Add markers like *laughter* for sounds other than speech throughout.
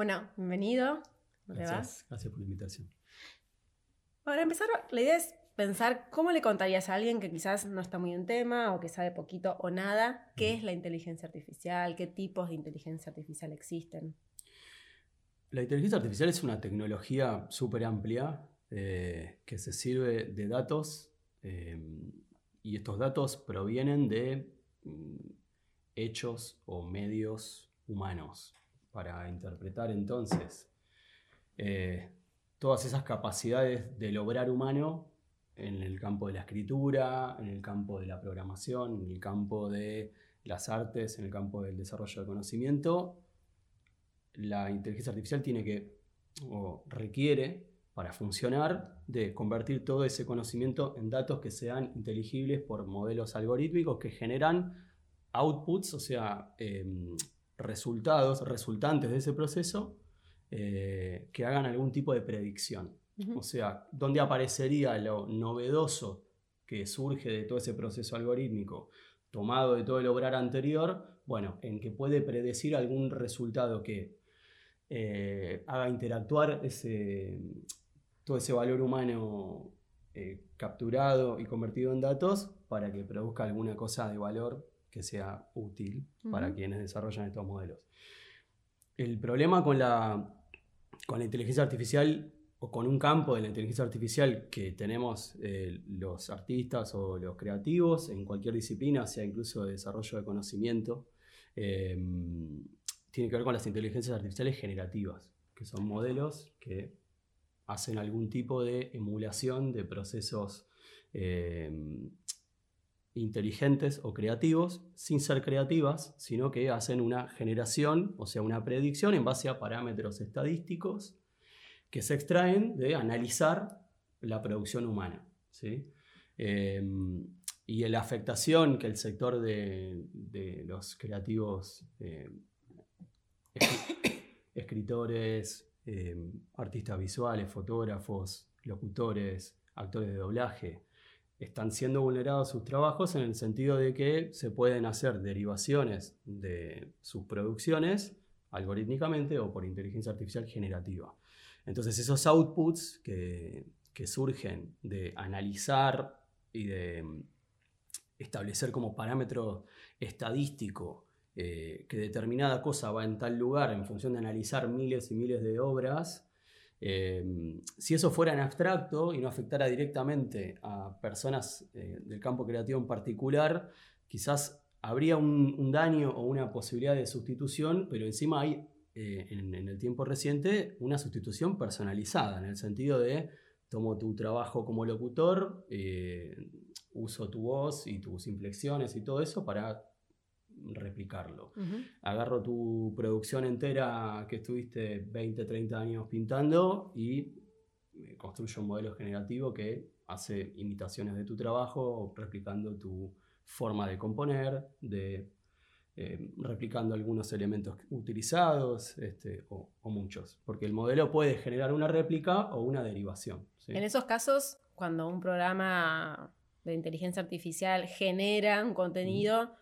Bueno, bienvenido. Gracias, gracias por la invitación. Para empezar, la idea es pensar cómo le contarías a alguien que quizás no está muy en tema o que sabe poquito o nada, qué es la inteligencia artificial, qué tipos de inteligencia artificial existen. La inteligencia artificial es una tecnología súper amplia eh, que se sirve de datos eh, y estos datos provienen de mm, hechos o medios humanos para interpretar entonces eh, todas esas capacidades del obrar humano en el campo de la escritura, en el campo de la programación, en el campo de las artes, en el campo del desarrollo del conocimiento, la inteligencia artificial tiene que, o requiere, para funcionar, de convertir todo ese conocimiento en datos que sean inteligibles por modelos algorítmicos que generan outputs, o sea, em, resultados resultantes de ese proceso eh, que hagan algún tipo de predicción. O sea, ¿dónde aparecería lo novedoso que surge de todo ese proceso algorítmico tomado de todo el obrar anterior? Bueno, en que puede predecir algún resultado que eh, haga interactuar ese, todo ese valor humano eh, capturado y convertido en datos para que produzca alguna cosa de valor que sea útil para quienes desarrollan estos modelos. El problema con la, con la inteligencia artificial o con un campo de la inteligencia artificial que tenemos eh, los artistas o los creativos en cualquier disciplina, sea incluso de desarrollo de conocimiento, em, tiene que ver con las inteligencias artificiales generativas, que son modelos que hacen algún tipo de emulación de procesos em, inteligentes o creativos, sin ser creativas, sino que hacen una generación, o sea, una predicción en base a parámetros estadísticos que se extraen de analizar la producción humana. ¿sí? Em, y la afectación que el sector de, los creativos, em, *coughs* escritores, em, artistas visuales, fotógrafos, locutores, actores de doblaje, están siendo vulnerados sus trabajos en el sentido de que se pueden hacer derivaciones de sus producciones algorítmicamente o por inteligencia artificial generativa. Entonces esos outputs que, surgen de analizar y de mm, establecer como parámetro estadístico eh, que determinada cosa va en tal lugar en función de analizar miles y miles de obras, eh, si eso fuera en abstracto y no afectara directamente a personas eh, del campo creativo en particular, quizás habría un, daño o una posibilidad de sustitución, pero encima hay eh, en, el tiempo reciente una sustitución personalizada, en el sentido de tomo tu trabajo como locutor, uso tu voz y tus inflexiones y todo eso para replicarlo. Agarro tu producción entera que estuviste 20, 30 años pintando y construyo un modelo generativo que hace imitaciones de tu trabajo, replicando tu forma de componer, de eh, replicando algunos elementos utilizados este, o, muchos, porque el modelo puede generar una réplica o una derivación. En esos casos, cuando un programa de inteligencia artificial genera un contenido,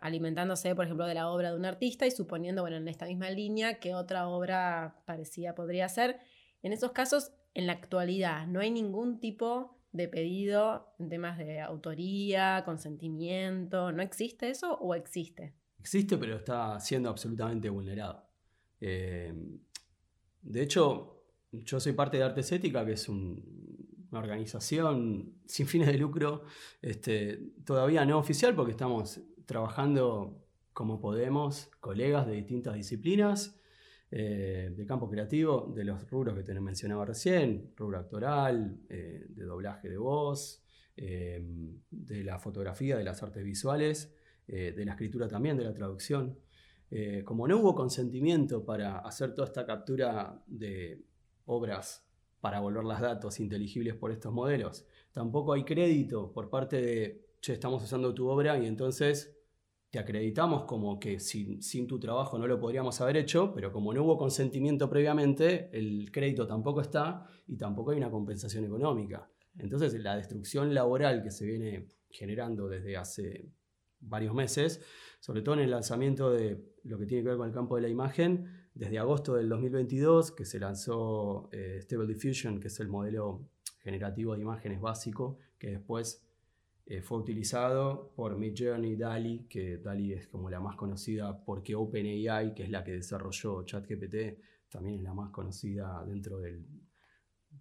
alimentándose, por ejemplo, de la obra de un artista y suponiendo, bueno, en esta misma línea que otra obra parecida podría ser. En esos casos, en la actualidad, no hay ningún tipo de pedido en temas de autoría, consentimiento, ¿no existe eso o existe? Existe, pero está siendo absolutamente vulnerado. Eh, de hecho, yo soy parte de Artes Ética, que es una organización sin fines de lucro, este, todavía no oficial, porque estamos trabajando como podemos, colegas de distintas disciplinas, eh, de campo creativo, de los rubros que te mencionaba recién, rubro actoral, eh, de doblaje de voz, eh, de la fotografía, de las artes visuales, de la escritura también, de la traducción. como no hubo consentimiento para hacer toda esta captura de obras para volver los datos inteligibles por estos modelos, tampoco hay crédito por parte de, che, estamos usando tu obra y entonces te acreditamos como que sin, tu trabajo no lo podríamos haber hecho, pero como no hubo consentimiento previamente, el crédito tampoco está y tampoco hay una compensación económica. Entonces la destrucción laboral que se viene generando desde hace varios meses, sobre todo en el lanzamiento de lo que tiene que ver con el campo de la imagen, desde agosto del 2022, que se lanzó eh, Stable Diffusion, que es el modelo generativo de imágenes básico, que después eh, fue utilizado por Midjourney, DALI, que DALI es como la más conocida porque OpenAI, que es la que desarrolló ChatGPT, también es la más conocida dentro del,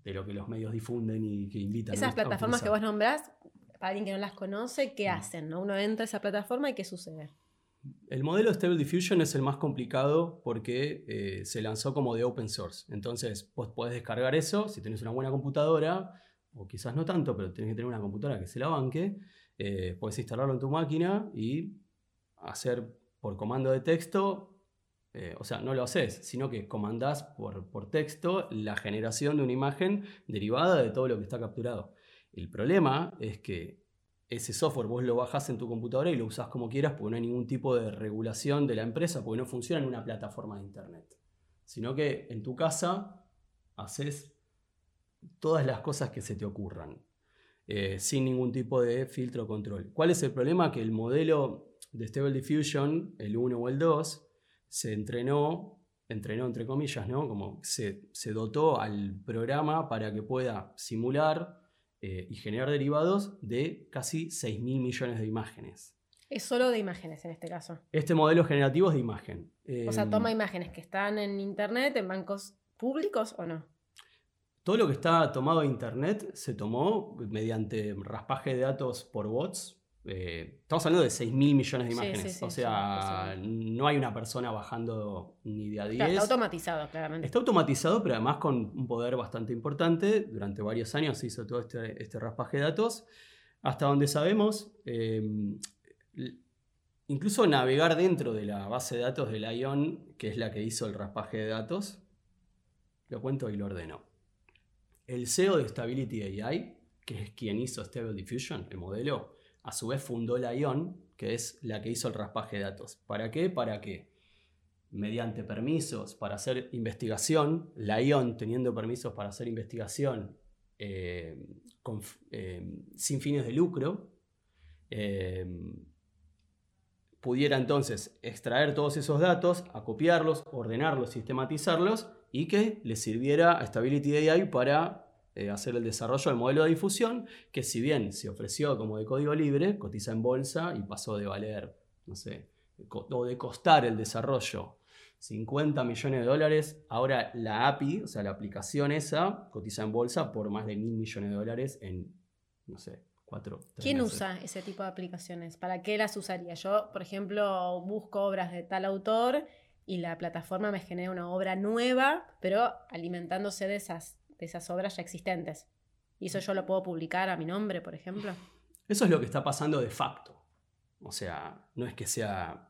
de lo que los medios difunden y que invitan. Esas plataformas que vos nombrás, para alguien que no las conoce, ¿qué mm. hacen? ¿no? Uno entra a esa plataforma y ¿qué sucede? El modelo Stable Diffusion es el más complicado porque eh, se lanzó como de open source. Entonces, vos podés descargar eso si tenés una buena computadora, o quizás no tanto, pero tenés que tener una computadora que se la banque. Eh, podés instalarlo en tu máquina y hacer por comando de texto, eh, o sea, no lo haces, sino que comandás por, por texto la generación de una imagen derivada de todo lo que está capturado. El problema es que ese software vos lo bajás en tu computadora y lo usás como quieras porque no hay ningún tipo de regulación de la empresa, porque no funciona en una plataforma de internet. Sino que en tu casa haces todas las cosas que se te ocurran, eh, sin ningún tipo de filtro o control. ¿Cuál es el problema? Que el modelo de Stable Diffusion, el 1 o el 2, se entrenó, entrenó entre comillas, ¿no? Como se, se dotó al programa para que pueda simular eh, y generar derivados de casi 6 mil millones de imágenes. Es solo de imágenes en este caso. Este modelo generativo es de imagen. o sea, toma em, imágenes que están en Internet, en bancos públicos o no. Todo lo que está tomado de Internet se tomó mediante raspaje de datos por bots eh, estamos hablando de 6 mil millones de imágenes. o sea, no hay una persona bajando ni de a 10. está automatizado, claramente. Está automatizado, pero además con un poder bastante importante. Durante varios años se hizo todo este, este raspaje de datos. Hasta donde sabemos, eh, incluso navegar dentro de la base de datos de ION, que es la que hizo el raspaje de datos, lo cuento y lo ordeno. El CEO de Stability AI, que es quien hizo Stable Diffusion, el modelo, a su vez fundó la ION, que es la que hizo el raspaje de datos. ¿Para qué? Para que mediante permisos para hacer investigación, la ION teniendo permisos para hacer investigación eh, eh, sin fines de lucro, eh, pudiera entonces extraer todos esos datos, acopiarlos, ordenarlos, sistematizarlos y que le sirviera a Stability AI para eh, hacer el desarrollo del modelo de difusión, que si bien se ofreció como de código libre, cotiza en bolsa y pasó de valer, no sé, o de costar el desarrollo 50 millones de dólares, ahora la API, o sea, la aplicación esa, cotiza en bolsa por más de mil millones de dólares en, no sé, cuatro. ¿Quién usa ese tipo de aplicaciones? ¿Para qué las usaría? Yo, por ejemplo, busco obras de tal autor y la plataforma me genera una obra nueva, pero alimentándose de esas de esas obras ya existentes. Y eso yo lo puedo publicar a mi nombre, por ejemplo. Eso es lo que está pasando de facto. O sea, no es que sea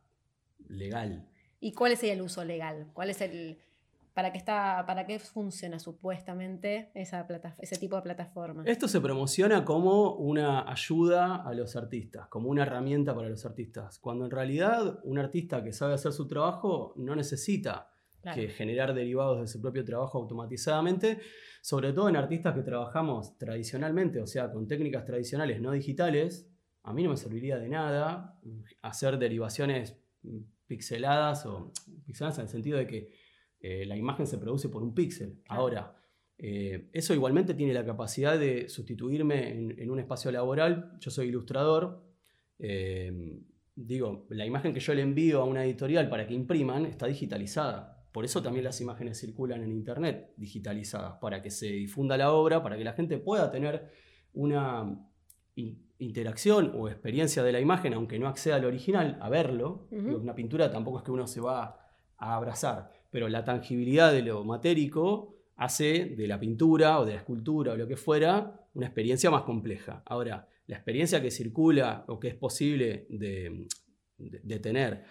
legal. ¿Y cuál es el uso legal? ¿Cuál es el para qué está para qué funciona supuestamente esa ese tipo de plataforma? Esto se promociona como una ayuda a los artistas, como una herramienta para los artistas, cuando en realidad un artista que sabe hacer su trabajo no necesita que generar derivados de su propio trabajo automatizadamente, sobre todo en artistas que trabajamos tradicionalmente, o sea, con técnicas tradicionales no digitales, a mí no me serviría de nada hacer derivaciones pixeladas o pixeladas en el sentido de que eh, la imagen se produce por un píxel. Ahora, eh, eso igualmente tiene la capacidad de sustituirme en, un espacio laboral. Yo soy ilustrador. Eh, digo, la imagen que yo le envío a una editorial para que impriman está digitalizada. Por eso también las imágenes circulan en Internet digitalizadas, para que se difunda la obra, para que la gente pueda tener una interacción o experiencia de la imagen, aunque no acceda al original, a verlo. Una pintura tampoco es que uno se va a abrazar, pero la tangibilidad de lo matérico hace de la pintura o de la escultura o lo que fuera una experiencia más compleja. Ahora, la experiencia que circula o que es posible de tener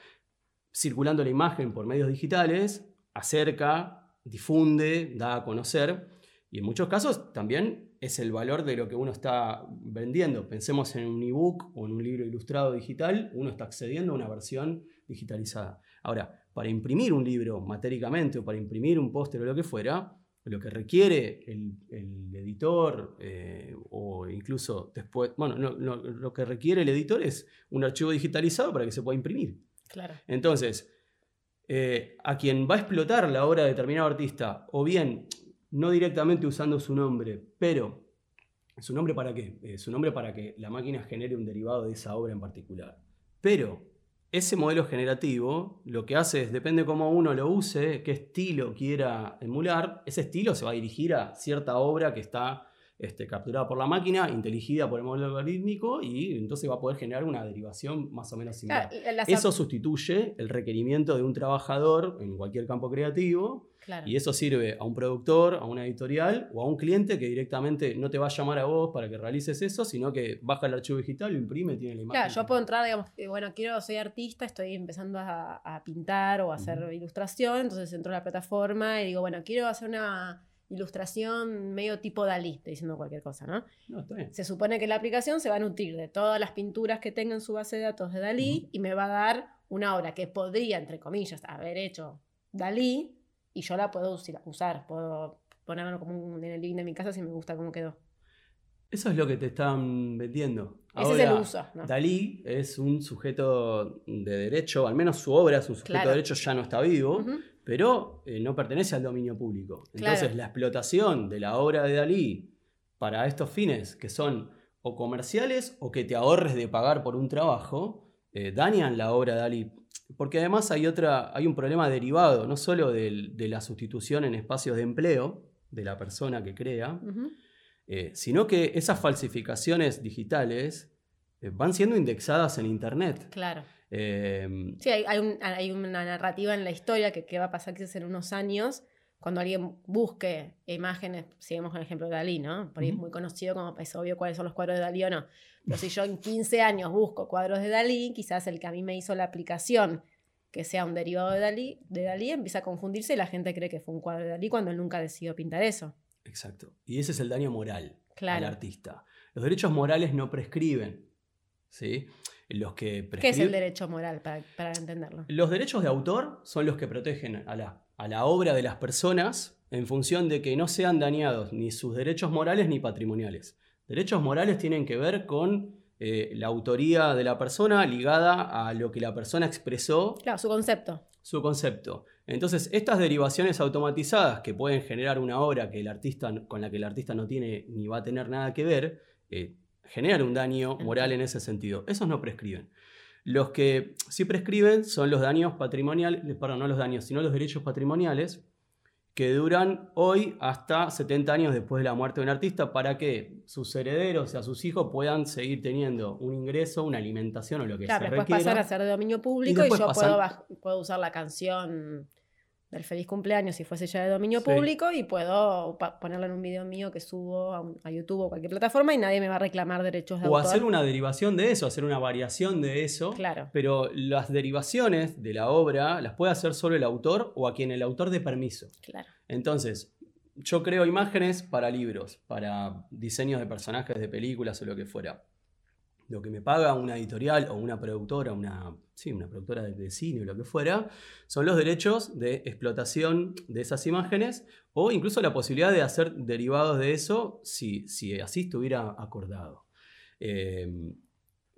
circulando la imagen por medios digitales, acerca, difunde, da a conocer y en muchos casos también es el valor de lo que uno está vendiendo. Pensemos en un ebook o en un libro ilustrado digital, uno está accediendo a una versión digitalizada. Ahora, para imprimir un libro matéricamente o para imprimir un póster o lo que fuera, lo que requiere el, editor eh, o incluso después, bueno, lo que requiere el editor es un archivo digitalizado para que se pueda imprimir. Claro. Entonces, eh, a quien va a explotar la obra de determinado artista, o bien no directamente usando su nombre, pero su nombre para qué? Eh, su nombre para que la máquina genere un derivado de esa obra en particular. Pero ese modelo generativo lo que hace es, depende cómo uno lo use, qué estilo quiera emular, ese estilo se va a dirigir a cierta obra que está este, capturada por la máquina, inteligida por el modelo algorítmico y entonces va a poder generar una derivación más o menos similar. Eso sustituye el requerimiento de un trabajador en cualquier campo creativo y eso sirve a un productor, a una editorial o a un cliente que directamente no te va a llamar a vos para que realices eso, sino que baja el archivo digital, lo imprime, tiene la imagen. Claro, yo puedo entrar, digamos, bueno, quiero, soy artista, estoy empezando a, pintar o a hacer ilustración, entonces entro a la plataforma y digo, bueno, quiero hacer una ilustración medio tipo Dalí, estoy diciendo cualquier cosa, ¿no? No, está bien. Se supone que la aplicación se va a nutrir de todas las pinturas que tenga en su base de datos de Dalí y me va a dar una obra que podría, entre comillas, haber hecho Dalí, y yo la puedo usar, puedo ponerlo como en el living de mi casa si me gusta cómo quedó. Eso es lo que te están vendiendo. Ese es el uso. Dalí es un sujeto de derecho, al menos su obra es un sujeto de derecho, ya no está vivo, pero eh, no pertenece al dominio público. Entonces la explotación de la obra de Dalí para estos fines, que son o comerciales o que te ahorres de pagar por un trabajo, eh, dañan la obra de Dalí. Porque además hay, otra, hay un problema derivado, no solo de, la sustitución en espacios de empleo de la persona que crea, eh, sino que esas falsificaciones digitales van siendo indexadas en Internet. Claro. Em, sí, hay, una narrativa en la historia que, va a pasar quizás en unos años, cuando alguien busque imágenes, sigamos con el ejemplo de Dalí, ¿no? Por ahí es muy conocido como es obvio cuáles son los cuadros de Dalí o no. Pero si yo en 15 años busco cuadros de Dalí, quizás el que a mí me hizo la aplicación que sea un derivado de Dalí, de Dalí empieza a confundirse y la gente cree que fue un cuadro de Dalí cuando él nunca decidió pintar eso. Exacto. Y ese es el daño moral al artista. Los derechos morales no prescriben. ¿sí? Los que ¿Qué es el derecho moral para, para, entenderlo? Los derechos de autor son los que protegen a la, a la obra de las personas en función de que no sean dañados ni sus derechos morales ni patrimoniales. Derechos morales tienen que ver con eh, la autoría de la persona ligada a lo que la persona expresó. Claro, su concepto. Su concepto. Entonces, estas derivaciones automatizadas que pueden generar una obra que el artista, con la que el artista no tiene ni va a tener nada que ver, eh, generan un daño moral en ese sentido. Esos no prescriben. Los que sí prescriben son los daños patrimoniales, perdón, no los daños, sino los derechos patrimoniales, que duran hoy hasta 70 años después de la muerte de un artista para que sus herederos, o sea, sus hijos puedan seguir teniendo un ingreso, una alimentación o lo que sea. Claro, después pasar a ser de dominio público y, yo puedo, puedo usar la canción del feliz cumpleaños si fuese ya de dominio público y puedo ponerlo en un video mío que subo a, YouTube o cualquier plataforma y nadie me va a reclamar derechos de autor. O hacer una derivación de eso, hacer una variación de eso. Claro. Pero las derivaciones de la obra las puede hacer solo el autor o a quien el autor dé permiso. Claro. Entonces, yo creo imágenes para libros, para diseños de personajes de películas o lo que fuera lo que me paga una editorial o una productora, una, sí, una productora de, cine o lo que fuera, son los derechos de explotación de esas imágenes o incluso la posibilidad de hacer derivados de eso si, si así estuviera acordado. Em,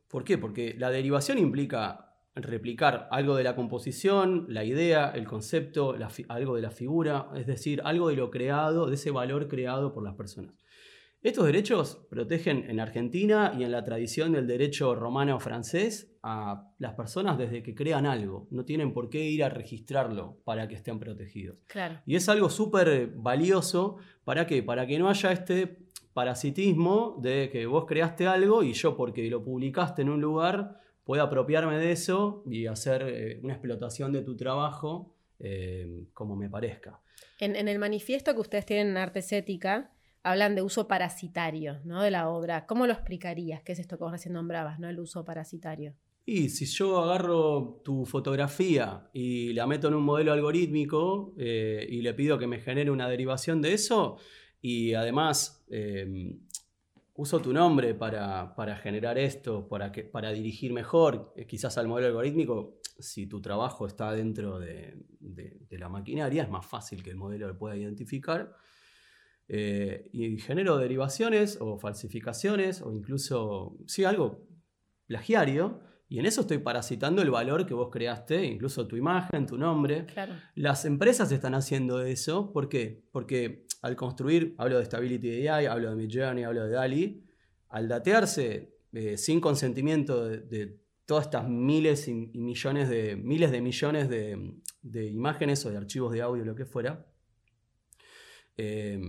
¿Por qué? Porque la derivación implica replicar algo de la composición, la idea, el concepto, algo de la figura, es decir, algo de lo creado, de ese valor creado por las personas. Estos derechos protegen en Argentina y en la tradición del derecho romano francés a las personas desde que crean algo. No tienen por qué ir a registrarlo para que estén protegidos. Claro. Y es algo súper valioso para que para que no haya este parasitismo de que vos creaste algo y yo porque lo publicaste en un lugar pueda apropiarme de eso y hacer eh, una explotación de tu trabajo eh, como me parezca. En, en el manifiesto que ustedes tienen en Artes Ética, hablan de uso parasitario ¿no? de la obra. ¿Cómo lo explicarías? ¿Qué es esto que vos recién nombrabas, ¿no? el uso parasitario? Y si yo agarro tu fotografía y la meto en un modelo algorítmico eh, y le pido que me genere una derivación de eso, y además em, uso tu nombre para, generar esto, para, que, para dirigir mejor, eh, quizás al modelo algorítmico, si tu trabajo está dentro de, la maquinaria, es más fácil que el modelo lo pueda identificar. Eh, y genero derivaciones o falsificaciones o incluso, sí, algo plagiario. Y en eso estoy parasitando el valor que vos creaste, incluso tu imagen, tu nombre. Las empresas están haciendo eso. ¿Por qué? Porque al construir, hablo de Stability AI, hablo de Midjourney, hablo de DALI, al datearse eh, sin consentimiento de, todas estas miles y, millones de miles de millones de, imágenes o de archivos de audio, lo que fuera, eh,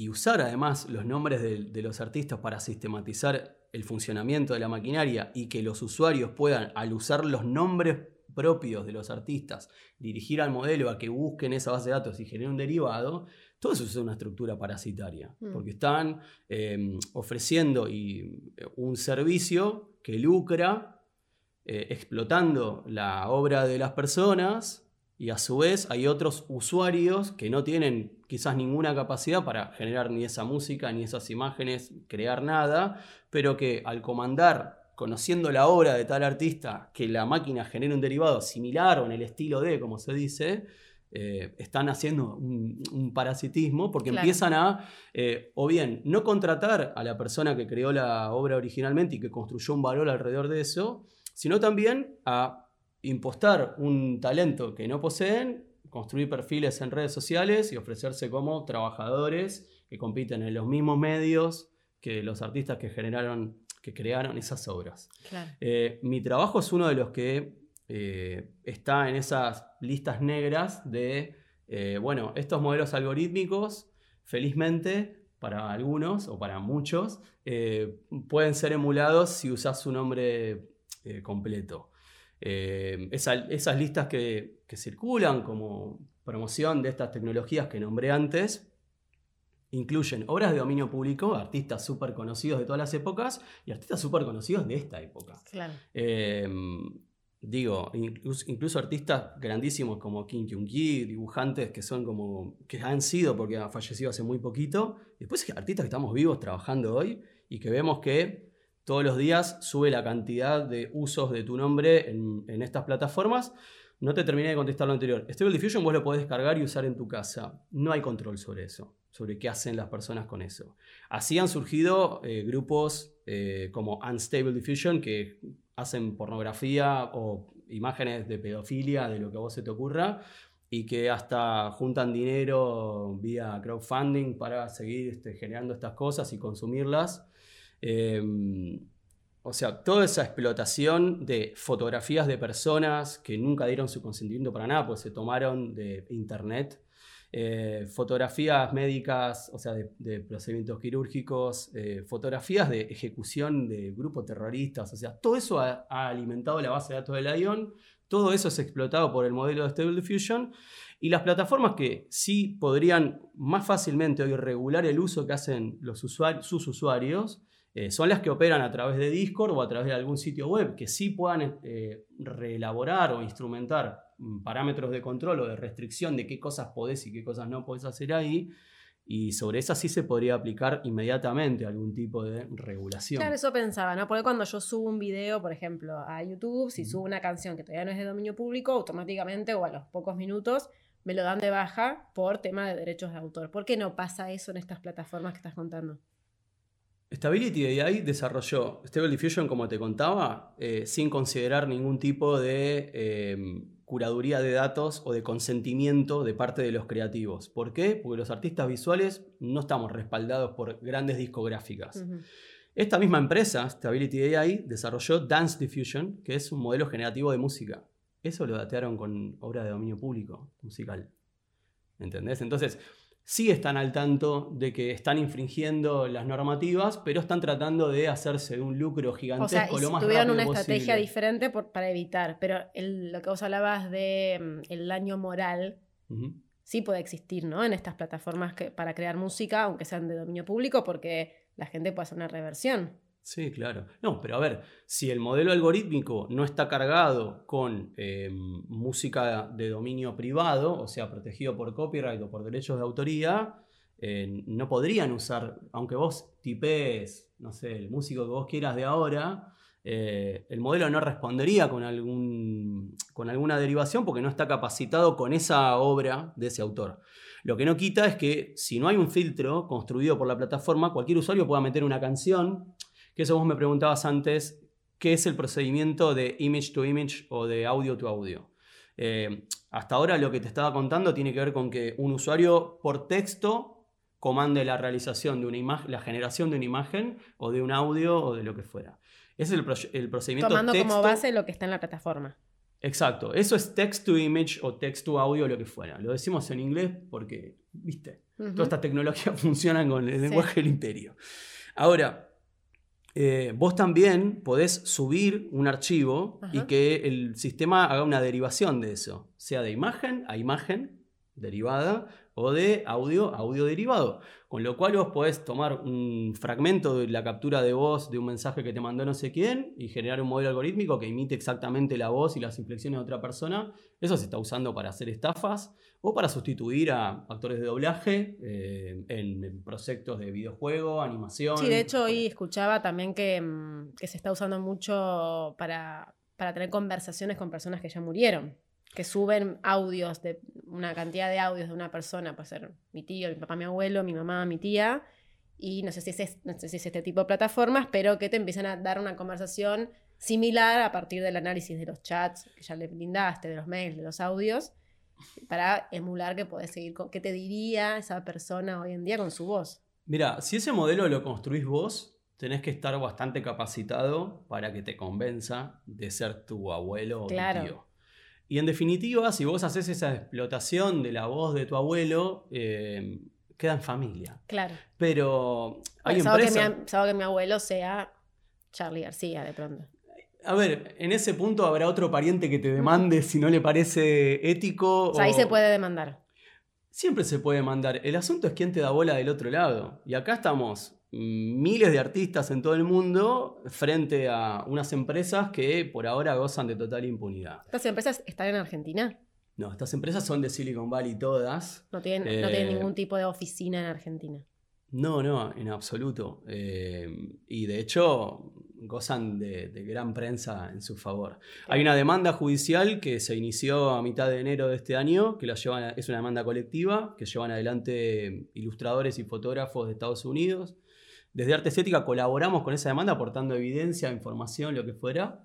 y usar además los nombres de, los artistas para sistematizar el funcionamiento de la maquinaria y que los usuarios puedan, al usar los nombres propios de los artistas, dirigir al modelo a que busquen esa base de datos y generen un derivado, todo eso es una estructura parasitaria, mm. porque están em, ofreciendo y, eh, un servicio que lucra eh, explotando la obra de las personas y a su vez hay otros usuarios que no tienen quizás ninguna capacidad para generar ni esa música, ni esas imágenes, crear nada, pero que al comandar, conociendo la obra de tal artista, que la máquina genere un derivado similar o en el estilo de, como se dice, eh, están haciendo un, parasitismo porque empiezan a, eh, o bien, no contratar a la persona que creó la obra originalmente y que construyó un valor alrededor de eso, sino también a impostar un talento que no poseen, construir perfiles en redes sociales y ofrecerse como trabajadores que compiten en los mismos medios que los artistas que generaron, que crearon esas obras. Eh, mi trabajo es uno de los que eh, está en esas listas negras de, eh, bueno, estos modelos algorítmicos, felizmente, para algunos o para muchos, pueden ser emulados si usas su nombre completo. Eh, esas listas que, circulan como promoción de estas tecnologías que nombré antes incluyen obras de dominio público, artistas súper conocidos de todas las épocas y artistas súper conocidos de esta época. Em, digo, incluso, artistas grandísimos como Kim Jong-gi, dibujantes que son como, que han sido porque ha fallecido hace muy poquito, después artistas que estamos vivos trabajando hoy y que vemos que todos los días sube la cantidad de usos de tu nombre en, estas plataformas. No te terminé de contestar lo anterior. Stable Diffusion vos lo podés descargar y usar en tu casa. No hay control sobre eso, sobre qué hacen las personas con eso. Así han surgido eh, grupos eh, como Unstable Diffusion que hacen pornografía o imágenes de pedofilia, de lo que a vos se te ocurra, y que hasta juntan dinero vía crowdfunding para seguir este, generando estas cosas y consumirlas. Em, o sea, toda esa explotación de fotografías de personas que nunca dieron su consentimiento para nada, pues se tomaron de internet. Eh, fotografías médicas, o sea, de, procedimientos quirúrgicos, eh, fotografías de ejecución de grupos terroristas, o sea, todo eso ha, alimentado la base de datos de Lion, todo eso es explotado por el modelo de Stable Diffusion y las plataformas que sí podrían más fácilmente hoy regular el uso que hacen los sus usuarios, eh, son las que operan a través de Discord o a través de algún sitio web que sí puedan eh, reelaborar o instrumentar mm, parámetros de control o de restricción de qué cosas podés y qué cosas no podés hacer ahí. Y sobre esas sí se podría aplicar inmediatamente algún tipo de regulación. Claro, eso pensaba, ¿no? Porque cuando yo subo un video, por ejemplo, a YouTube, si subo una canción que todavía no es de dominio público, automáticamente o a los pocos minutos me lo dan de baja por tema de derechos de autor. ¿Por qué no pasa eso en estas plataformas que estás contando? Stability AI desarrolló Stable Diffusion, como te contaba, eh, sin considerar ningún tipo de em, curaduría de datos o de consentimiento de parte de los creativos. ¿Por qué? Porque los artistas visuales no estamos respaldados por grandes discográficas. Esta misma empresa, Stability AI, desarrolló Dance Diffusion, que es un modelo generativo de música. Eso lo datearon con obras de dominio público musical. ¿Entendés? Entonces, sí están al tanto de que están infringiendo las normativas, pero están tratando de hacerse un lucro gigantesco o sea, lo más tuvieron una estrategia diferente para evitar, pero lo que vos hablabas de mm, el daño moral sí puede existir, ¿no? En estas plataformas que, para crear música, aunque sean de dominio público, porque la gente puede hacer una reversión. Sí, claro. No, pero a ver, si el modelo algorítmico no está cargado con em, música de dominio privado, o sea, protegido por copyright o por derechos de autoría, eh, no podrían usar, aunque vos tipees, no sé, el músico que vos quieras de ahora, eh, el modelo no respondería con, algún, con alguna derivación porque no está capacitado con esa obra de ese autor. Lo que no quita es que si no hay un filtro construido por la plataforma, cualquier usuario pueda meter una canción, que eso vos me preguntabas antes, ¿qué es el procedimiento de image to image o de audio to audio? Eh, hasta ahora lo que te estaba contando tiene que ver con que un usuario por texto comande la realización de una imagen, la generación de una imagen o de un audio o de lo que fuera. Ese es el, procedimiento Tomando como base lo que está en la plataforma. Exacto. Eso es text to image o text to audio, lo que fuera. Lo decimos en inglés porque, viste, todas estas tecnologías *laughs* funcionan con el lenguaje del imperio. Ahora, eh, vos también podés subir un archivo y que el sistema haga una derivación de eso, sea de imagen a imagen derivada o de audio audio derivado. Con lo cual vos podés tomar un fragmento de la captura de voz de un mensaje que te mandó no sé quién y generar un modelo algorítmico que imite exactamente la voz y las inflexiones de otra persona. Eso se está usando para hacer estafas o para sustituir a actores de doblaje eh, en, proyectos de videojuego, animación. Sí, de hecho hoy escuchaba también que, mm, que se está usando mucho para, para tener conversaciones con personas que ya murieron que suben audios, de una cantidad de audios de una persona, puede ser mi tío, mi papá, mi abuelo, mi mamá, mi tía, y no sé si es, no sé si es este tipo de plataformas, pero que te empiezan a dar una conversación similar a partir del análisis de los chats que ya le brindaste, de los mails, de los audios, para emular que puedes seguir con qué te diría esa persona hoy en día con su voz. Mira, si ese modelo lo construís vos, tenés que estar bastante capacitado para que te convenza de ser tu abuelo o tu tío. Y en definitiva, si vos haces esa explotación de la voz de tu abuelo, eh, queda en familia. Claro. Pero hay empresas... Que que mi abuelo sea Charlie García, de pronto. A ver, en ese punto habrá otro pariente que te demande si no le parece ético. O sea, ahí se puede demandar. Siempre se puede demandar. El asunto es quién te da bola del otro lado. Y acá estamos miles de artistas en todo el mundo frente a unas empresas que por ahora gozan de total impunidad. ¿Estas empresas están en Argentina? No, estas empresas son de Silicon Valley todas. No tienen, eh, ningún tipo de oficina en Argentina. No, no, en absoluto. Eh, y de hecho gozan de, gran prensa en su favor. Hay una demanda judicial que se inició a mitad de enero de este año, que la llevan, es una demanda colectiva, que llevan adelante ilustradores y fotógrafos de Estados Unidos, desde Arte Estética colaboramos con esa demanda aportando evidencia, información, lo que fuera.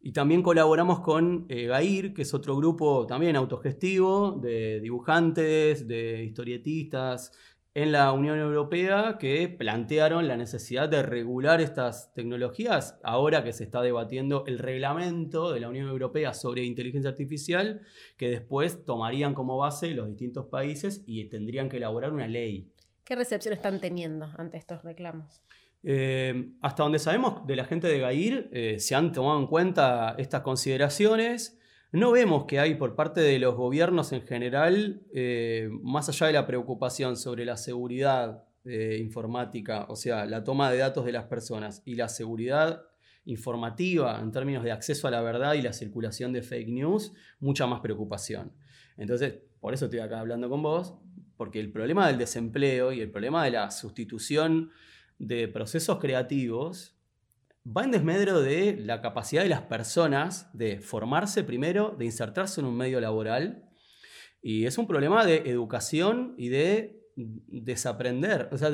Y también colaboramos con eh, GAIR, que es otro grupo también autogestivo de dibujantes, de historietistas en la Unión Europea que plantearon la necesidad de regular estas tecnologías ahora que se está debatiendo el reglamento de la Unión Europea sobre inteligencia artificial que después tomarían como base los distintos países y tendrían que elaborar una ley ¿Qué recepción están teniendo ante estos reclamos? Eh, hasta donde sabemos de la gente de GAIR, eh, se han tomado en cuenta estas consideraciones. No vemos que hay por parte de los gobiernos en general, eh, más allá de la preocupación sobre la seguridad informática, o sea, la toma de datos de las personas y la seguridad informativa en términos de acceso a la verdad y la circulación de fake news, mucha más preocupación. Entonces, por eso estoy acá hablando con vos, porque el problema del desempleo y el problema de la sustitución de procesos creativos va en desmedro de la capacidad de las personas de formarse primero, de insertarse en un medio laboral. Y es un problema de educación y de desaprender. O sea,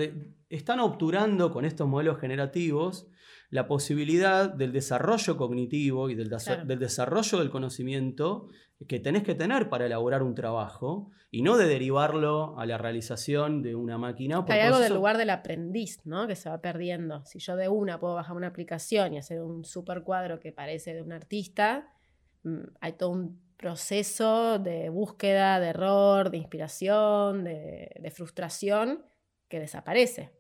están obturando con estos modelos generativos la posibilidad del desarrollo cognitivo y del, del, desarrollo del conocimiento que tenés que tener para elaborar un trabajo y no de derivarlo a la realización de una máquina. Hay algo del lugar del aprendiz, ¿no? Que se va perdiendo. Si yo de una puedo bajar una aplicación y hacer un super cuadro que parece de un artista, mm, hay todo un proceso de búsqueda, de error, de inspiración, de, frustración que desaparece.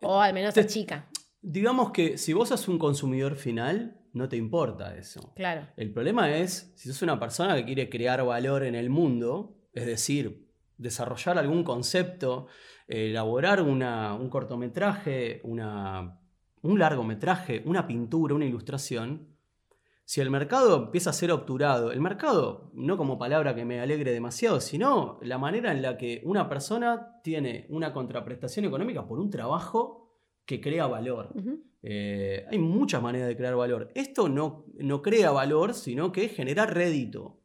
O al menos se chica. Digamos que si vos sos un consumidor final, no te importa eso. Claro. El problema es si sos una persona que quiere crear valor en el mundo, es decir, desarrollar algún concepto, elaborar un cortometraje, una, un largometraje, una pintura, una ilustración, si el mercado empieza a ser obturado, el mercado no como palabra que me alegre demasiado, sino la manera en la que una persona tiene una contraprestación económica por un trabajo que crea valor. Eh, hay muchas maneras de crear valor. Esto no, no crea valor, sino que genera rédito.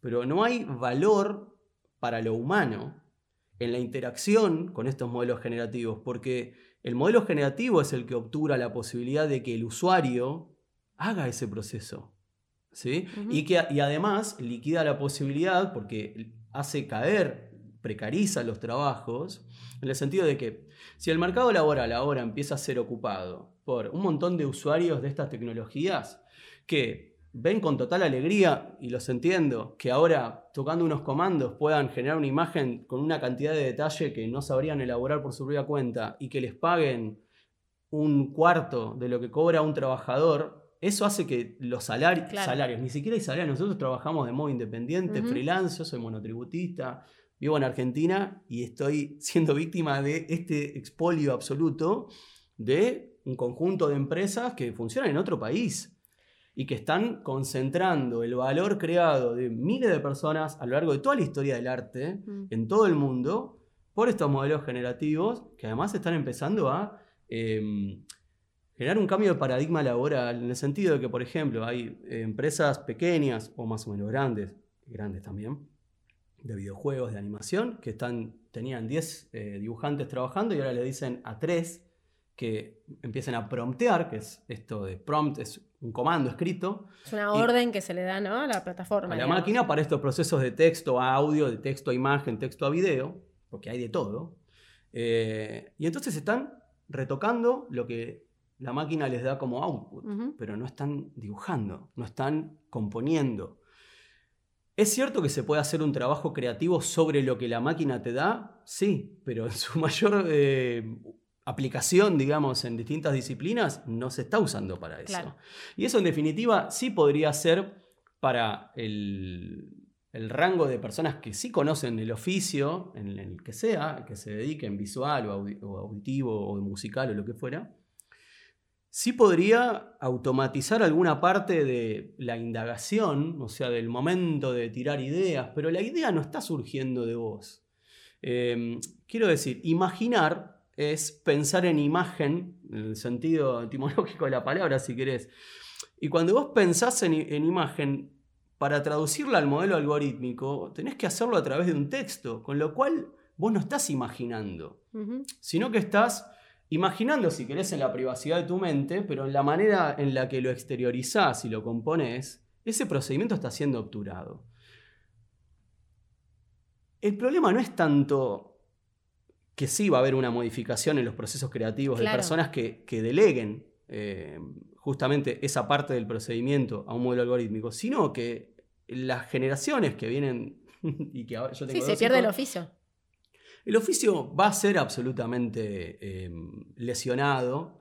Pero no hay valor para lo humano en la interacción con estos modelos generativos, porque el modelo generativo es el que obtura la posibilidad de que el usuario haga ese proceso. ¿sí? y, que, y además liquida la posibilidad, porque hace caer, precariza los trabajos, en el sentido de que si el mercado laboral ahora empieza a ser ocupado por un montón de usuarios de estas tecnologías que ven con total alegría, y los entiendo, que ahora tocando unos comandos puedan generar una imagen con una cantidad de detalle que no sabrían elaborar por su propia cuenta y que les paguen un cuarto de lo que cobra un trabajador, eso hace que los salarios, salarios, ni siquiera hay salarios, nosotros trabajamos de modo independiente, freelance, yo soy monotributista, vivo en Argentina y estoy *laughs* siendo víctima de este expolio absoluto de un conjunto de empresas que funcionan en otro país y que están concentrando el valor creado de miles de personas a lo largo de toda la historia del arte mm. en todo el mundo por estos modelos generativos que además están empezando a em, generar un cambio de paradigma laboral en el sentido de que, por ejemplo, hay empresas pequeñas o más o menos grandes, grandes también, de videojuegos, de animación, que están, tenían 10 eh, dibujantes trabajando y ahora le dicen a 3 que empiecen a promptear, que es esto de prompt, es un comando escrito. Es una orden que se le da ¿no? a la plataforma. A la máquina para estos procesos de texto a audio, de texto a imagen, texto a video, porque hay de todo. Eh, y entonces están retocando lo que la máquina les da como output, pero no están dibujando, no están componiendo. ¿Es cierto que se puede hacer un trabajo creativo sobre lo que la máquina te da? Sí, pero en su *laughs* mayor eh, aplicación, digamos, en distintas disciplinas, no se está usando para eso. Y eso en definitiva sí podría ser para el, rango de personas que sí conocen el oficio, en el que sea, que se dediquen visual o, auditivo o musical o lo que fuera, sí podría automatizar alguna parte de la indagación, o sea, del momento de tirar ideas, pero la idea no está surgiendo de vos. Em, quiero decir, imaginar es pensar en imagen, en el sentido etimológico de la palabra, si querés. Y cuando vos pensás en, imagen, para traducirla al modelo algorítmico, tenés que hacerlo a través de un texto, con lo cual vos no estás imaginando, sino que estás imaginando, si querés, en la privacidad de tu mente, pero en la manera en la que lo exteriorizás y lo compones, ese procedimiento está siendo obturado. El problema no es tanto que sí va a haber una modificación en los procesos creativos de personas que, deleguen eh, justamente esa parte del procedimiento a un modelo algorítmico, sino que las generaciones que vienen *laughs* y que ahora yo tengo... Sí, se pierde el oficio. El oficio va a ser absolutamente em, lesionado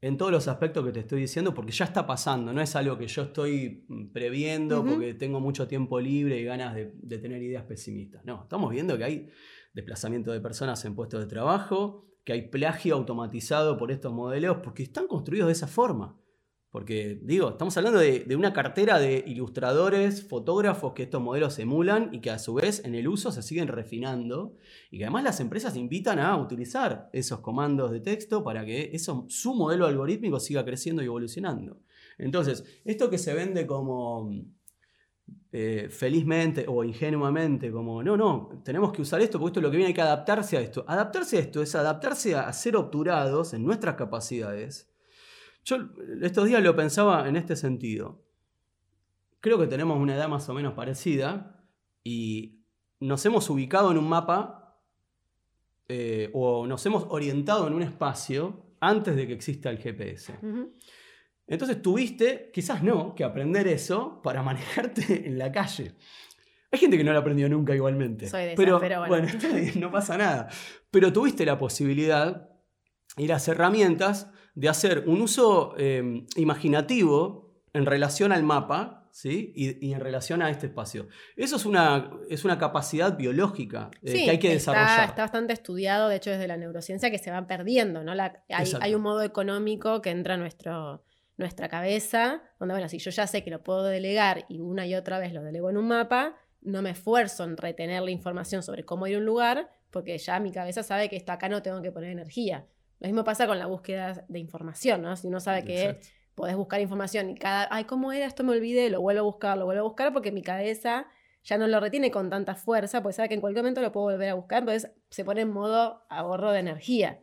en todos los aspectos que te estoy diciendo, porque ya está pasando, no es algo que yo estoy mm, previendo porque tengo mucho tiempo libre y ganas de, de tener ideas pesimistas. No, estamos viendo que hay desplazamiento de personas en puestos de trabajo, que hay plagio automatizado por estos modelos, porque están construidos de esa forma. Porque, digo, estamos hablando de, una cartera de ilustradores, fotógrafos que estos modelos emulan y que a su vez en el uso se siguen refinando. Y que además las empresas invitan a utilizar esos comandos de texto para que eso, su modelo algorítmico siga creciendo y evolucionando. Entonces, esto que se vende como eh, felizmente o ingenuamente, como, no, no, tenemos que usar esto porque esto es lo que viene, hay que adaptarse a esto. Adaptarse a esto es adaptarse a, ser obturados en nuestras capacidades. Yo estos días lo pensaba en este sentido. Creo que tenemos una edad más o menos parecida y nos hemos ubicado en un mapa eh, o nos hemos orientado en un espacio antes de que exista el GPS. Entonces tuviste, quizás no, que aprender eso para *laughs* manejarte en la calle. Hay gente que no lo aprendió nunca igualmente. Soy de pero, bueno. *laughs* no pasa nada. Pero tuviste la posibilidad y las herramientas de hacer un uso em, imaginativo en relación al mapa ¿sí? Y, en relación a este espacio. Eso es una, es una capacidad biológica eh, que hay que desarrollar. Está bastante estudiado, de hecho, desde la neurociencia, que se va perdiendo. ¿no? hay, hay, un modo económico que entra a nuestro nuestra cabeza, donde, bueno, si yo ya sé que lo puedo delegar y una y otra vez lo delego en un mapa, no me esfuerzo en retener la información sobre cómo ir a un lugar, porque ya mi cabeza sabe que esto acá no tengo que poner energía. Lo mismo pasa con la búsqueda de información, ¿no? Si uno sabe que podés buscar información y cada, ay, ¿cómo era? Esto me olvidé, lo vuelvo a buscar, lo vuelvo a buscar porque mi cabeza ya no lo retiene con tanta fuerza, porque sabe que en cualquier momento lo puedo volver a buscar, entonces se pone en modo ahorro de energía.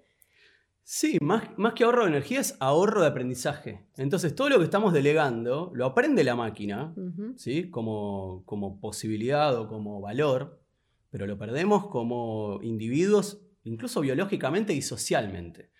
Sí, más, más, que ahorro de energía es ahorro de aprendizaje. Entonces, todo lo que estamos delegando lo aprende la máquina, ¿sí? Como, como posibilidad o como valor, pero lo perdemos como individuos, incluso biológicamente y socialmente.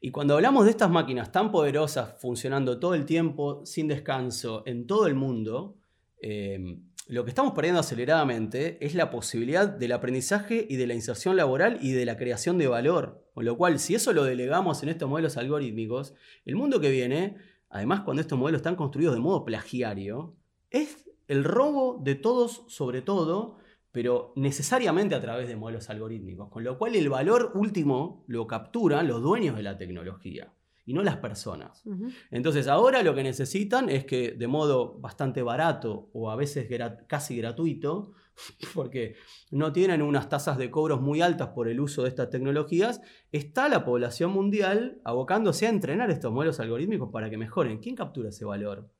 Y cuando hablamos de estas máquinas tan poderosas, funcionando todo el tiempo, sin descanso, en todo el mundo, eh, lo que estamos perdiendo aceleradamente es la posibilidad del aprendizaje y de la inserción laboral y de la creación de valor. Con lo cual, si eso lo delegamos en estos modelos algorítmicos, el mundo que viene, además cuando estos modelos están construidos de modo plagiario, es el robo de todos sobre todo, pero necesariamente a través de modelos algorítmicos. Con lo cual el valor último lo capturan los dueños de la tecnología y no las personas. Entonces ahora lo que necesitan es que de modo bastante barato o a veces casi gratuito, *laughs* porque no tienen unas tasas de cobros muy altas por el uso de estas tecnologías, está la población mundial abocándose a entrenar estos modelos algorítmicos para que mejoren. ¿Quién captura ese valor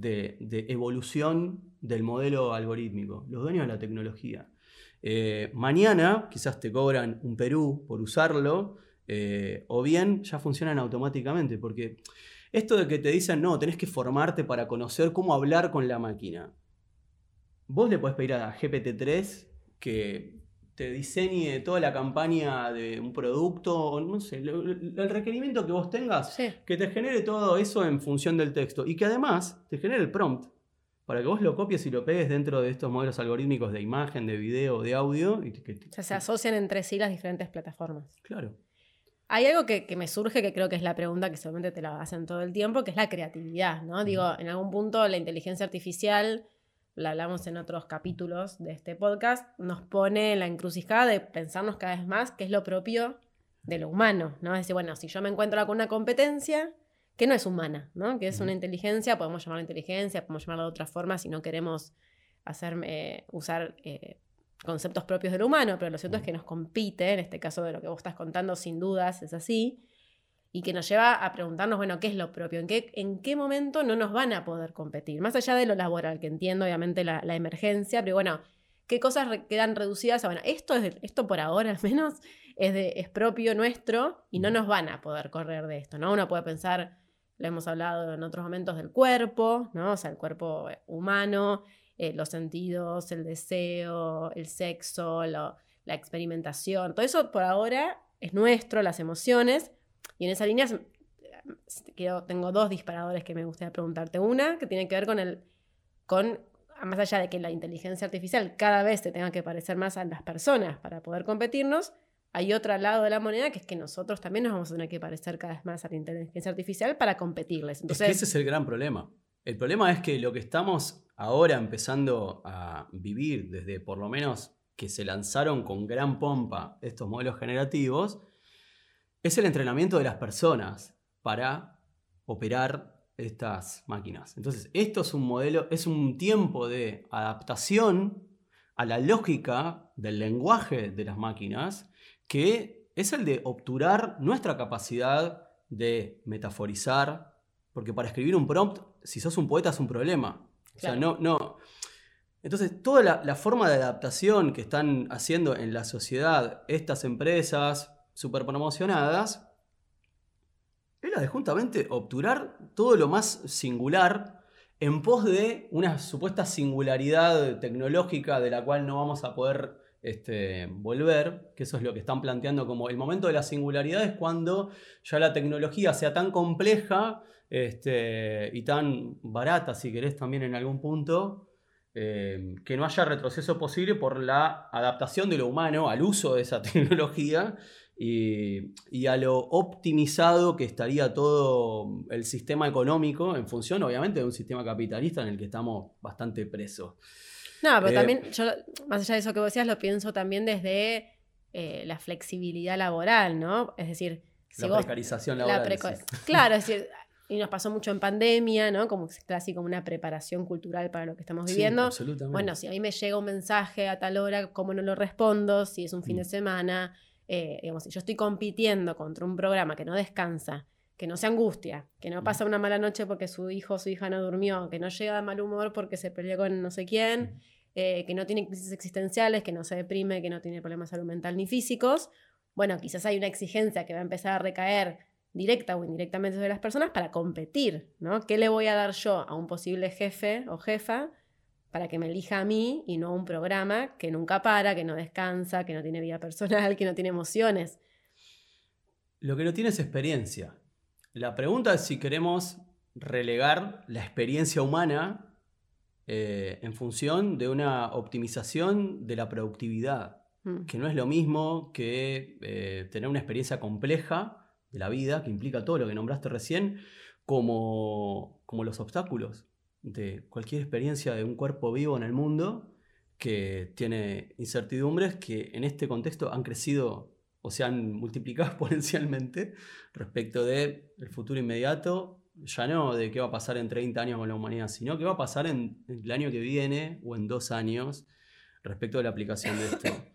de, evolución del modelo algorítmico? Los dueños de la tecnología. Eh, mañana quizás te cobran un Perú por usarlo, eh, o bien ya funcionan automáticamente, porque esto de que te dicen, no, tenés que formarte para conocer cómo hablar con la máquina. Vos le podés pedir a GPT-3 que te diseñe toda la campaña de un producto, no sé, el, requerimiento que vos tengas, que te genere todo eso en función del texto y que además te genere el prompt para que vos lo copies y lo pegues dentro de estos modelos algorítmicos de imagen, de video, de audio. Y que, o sea, se asocian entre sí las diferentes plataformas. Claro. Hay algo que, me surge que creo que es la pregunta que seguramente te la hacen todo el tiempo, que es la creatividad, ¿no? Digo, en algún punto la inteligencia artificial, la hablamos en otros capítulos de este podcast, nos pone en la encrucijada de pensarnos cada vez más qué es lo propio de lo humano, ¿no? Es decir, bueno, si yo me encuentro con una competencia que no es humana, ¿no? Que es una inteligencia, podemos llamarla inteligencia, podemos llamarla de otra forma si no queremos hacerme, usar eh, conceptos propios del humano, pero lo cierto es que nos compite, en este caso de lo que vos estás contando, sin dudas es así, y que nos lleva a preguntarnos, bueno, ¿qué es lo propio? ¿En qué, en qué momento no nos van a poder competir? Más allá de lo laboral, que entiendo obviamente la, emergencia, pero bueno, ¿qué cosas quedan reducidas a, bueno, esto, es, esto por ahora *laughs* al menos es, de, es propio nuestro y no nos van a poder correr de esto, ¿no? Uno puede pensar, lo hemos hablado en otros momentos del cuerpo, ¿no? O sea, el cuerpo humano, eh, los sentidos, el deseo, el sexo, la experimentación. Todo eso por ahora es nuestro, las emociones. Y en esa línea tengo dos disparadores que me gustaría preguntarte. Una que tiene que ver con el, con, más allá de que la inteligencia artificial cada vez se tenga que parecer más a las personas para poder competirnos, hay otro lado de la moneda que es que nosotros también nos vamos a tener que parecer cada vez más a la inteligencia artificial para competirles. Entonces, ese es el gran problema. El problema es que lo que estamos ahora empezando a vivir desde por lo menos que se lanzaron con gran pompa estos modelos generativos, es el entrenamiento de las personas para operar estas máquinas. Entonces, esto es un modelo, es un tiempo de adaptación a la lógica del lenguaje de las máquinas, que es el de obturar nuestra capacidad de metaforizar, porque para escribir un prompt, si sos un poeta es un problema, o sea, no, no. Entonces, toda la, forma de adaptación que están haciendo en la sociedad estas empresas super promocionadas es la de justamente obturar todo lo más singular en pos de una supuesta singularidad tecnológica de la cual no vamos a poder este, volver, que eso es lo que están planteando como el momento de la singularidad es cuando ya la tecnología sea tan compleja este, y tan barata, si querés, también en algún punto, eh, que no haya retroceso posible por la adaptación de lo humano al uso de esa *laughs* tecnología y, a lo optimizado que estaría todo el sistema económico en función, obviamente, de un sistema capitalista en el que estamos bastante presos. No, pero eh, también, yo, más allá de eso que vos decías, lo pienso también desde eh, la flexibilidad laboral, ¿no? Es decir, la precarización laboral. *laughs* claro, es decir, y nos pasó mucho en pandemia, ¿no? Como casi como una preparación cultural para lo que estamos viviendo. Sí, absolutamente. Bueno, si a mí me llega un mensaje a tal hora, ¿cómo no lo respondo? Si es un fin de mm. semana, eh, digamos, si yo estoy compitiendo contra un programa que no descansa, que no se angustia, que no pasa una mala noche porque su hijo o su hija no durmió, que no llega de mal humor porque se peleó con no sé quién, eh, que no tiene crisis existenciales, que no se deprime, que no tiene problemas salud mental ni físicos, bueno, quizás hay una exigencia que va a empezar a recaer directa o indirectamente sobre las personas para competir, ¿no? ¿Qué le voy a dar yo a un posible jefe o jefa para que me elija a mí y no a un programa que nunca para, que no descansa, que no tiene vida personal, que no tiene emociones? Lo que no tiene es experiencia. La pregunta es si queremos relegar la experiencia humana eh, en función de una optimización de la productividad, mm. que no es lo mismo que eh, tener una experiencia compleja de la vida, que implica todo lo que nombraste recién, como, como los obstáculos de cualquier experiencia de un cuerpo vivo en el mundo que tiene incertidumbres que en este contexto han crecido o se han multiplicado *laughs* exponencialmente respecto del el futuro inmediato, ya no de qué va a pasar en 30 años con la humanidad, sino qué va a pasar en, el año que viene o en dos años respecto de la aplicación de esto. *coughs*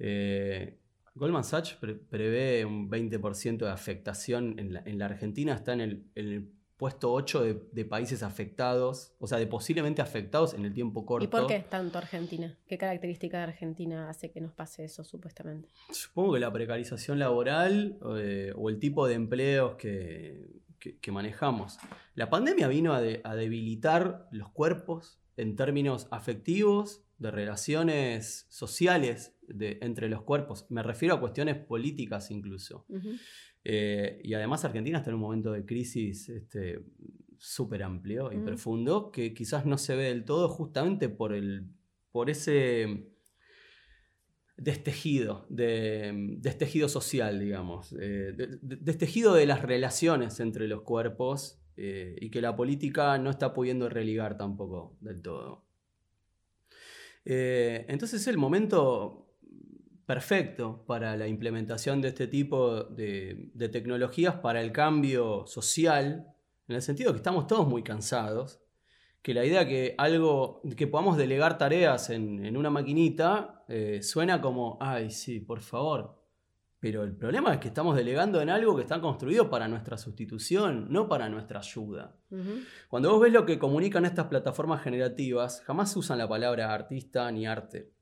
Eh, Goldman Sachs prevé un 20% de afectación en la, Argentina, está en el, puesto 8 de, países afectados, o sea, de posiblemente afectados en el tiempo corto. ¿Y por qué tanto Argentina? ¿Qué característica de Argentina hace que nos pase eso supuestamente? Supongo que la precarización laboral eh, o el tipo de empleos que, manejamos. La pandemia vino a debilitar los cuerpos en términos afectivos de relaciones sociales entre los cuerpos. Me refiero a cuestiones políticas incluso. Eh, y además Argentina está en un momento de crisis súper este, amplio y profundo que quizás no se ve del todo justamente por, el, por ese destejido, de, destejido social, digamos, eh, destejido de las relaciones entre los cuerpos eh, y que la política no está pudiendo religar tampoco del todo. Eh, entonces es el momento perfecto para la implementación de este tipo de, tecnologías para el cambio social, en el sentido que estamos todos muy cansados, que la idea que algo, que podamos delegar tareas en, una maquinita, eh, suena como, ay, sí, por favor. Pero el problema es que estamos delegando en algo que está construido para nuestra sustitución, no para nuestra ayuda. Cuando vos ves lo que comunican estas plataformas generativas, jamás usan la palabra artista ni arte.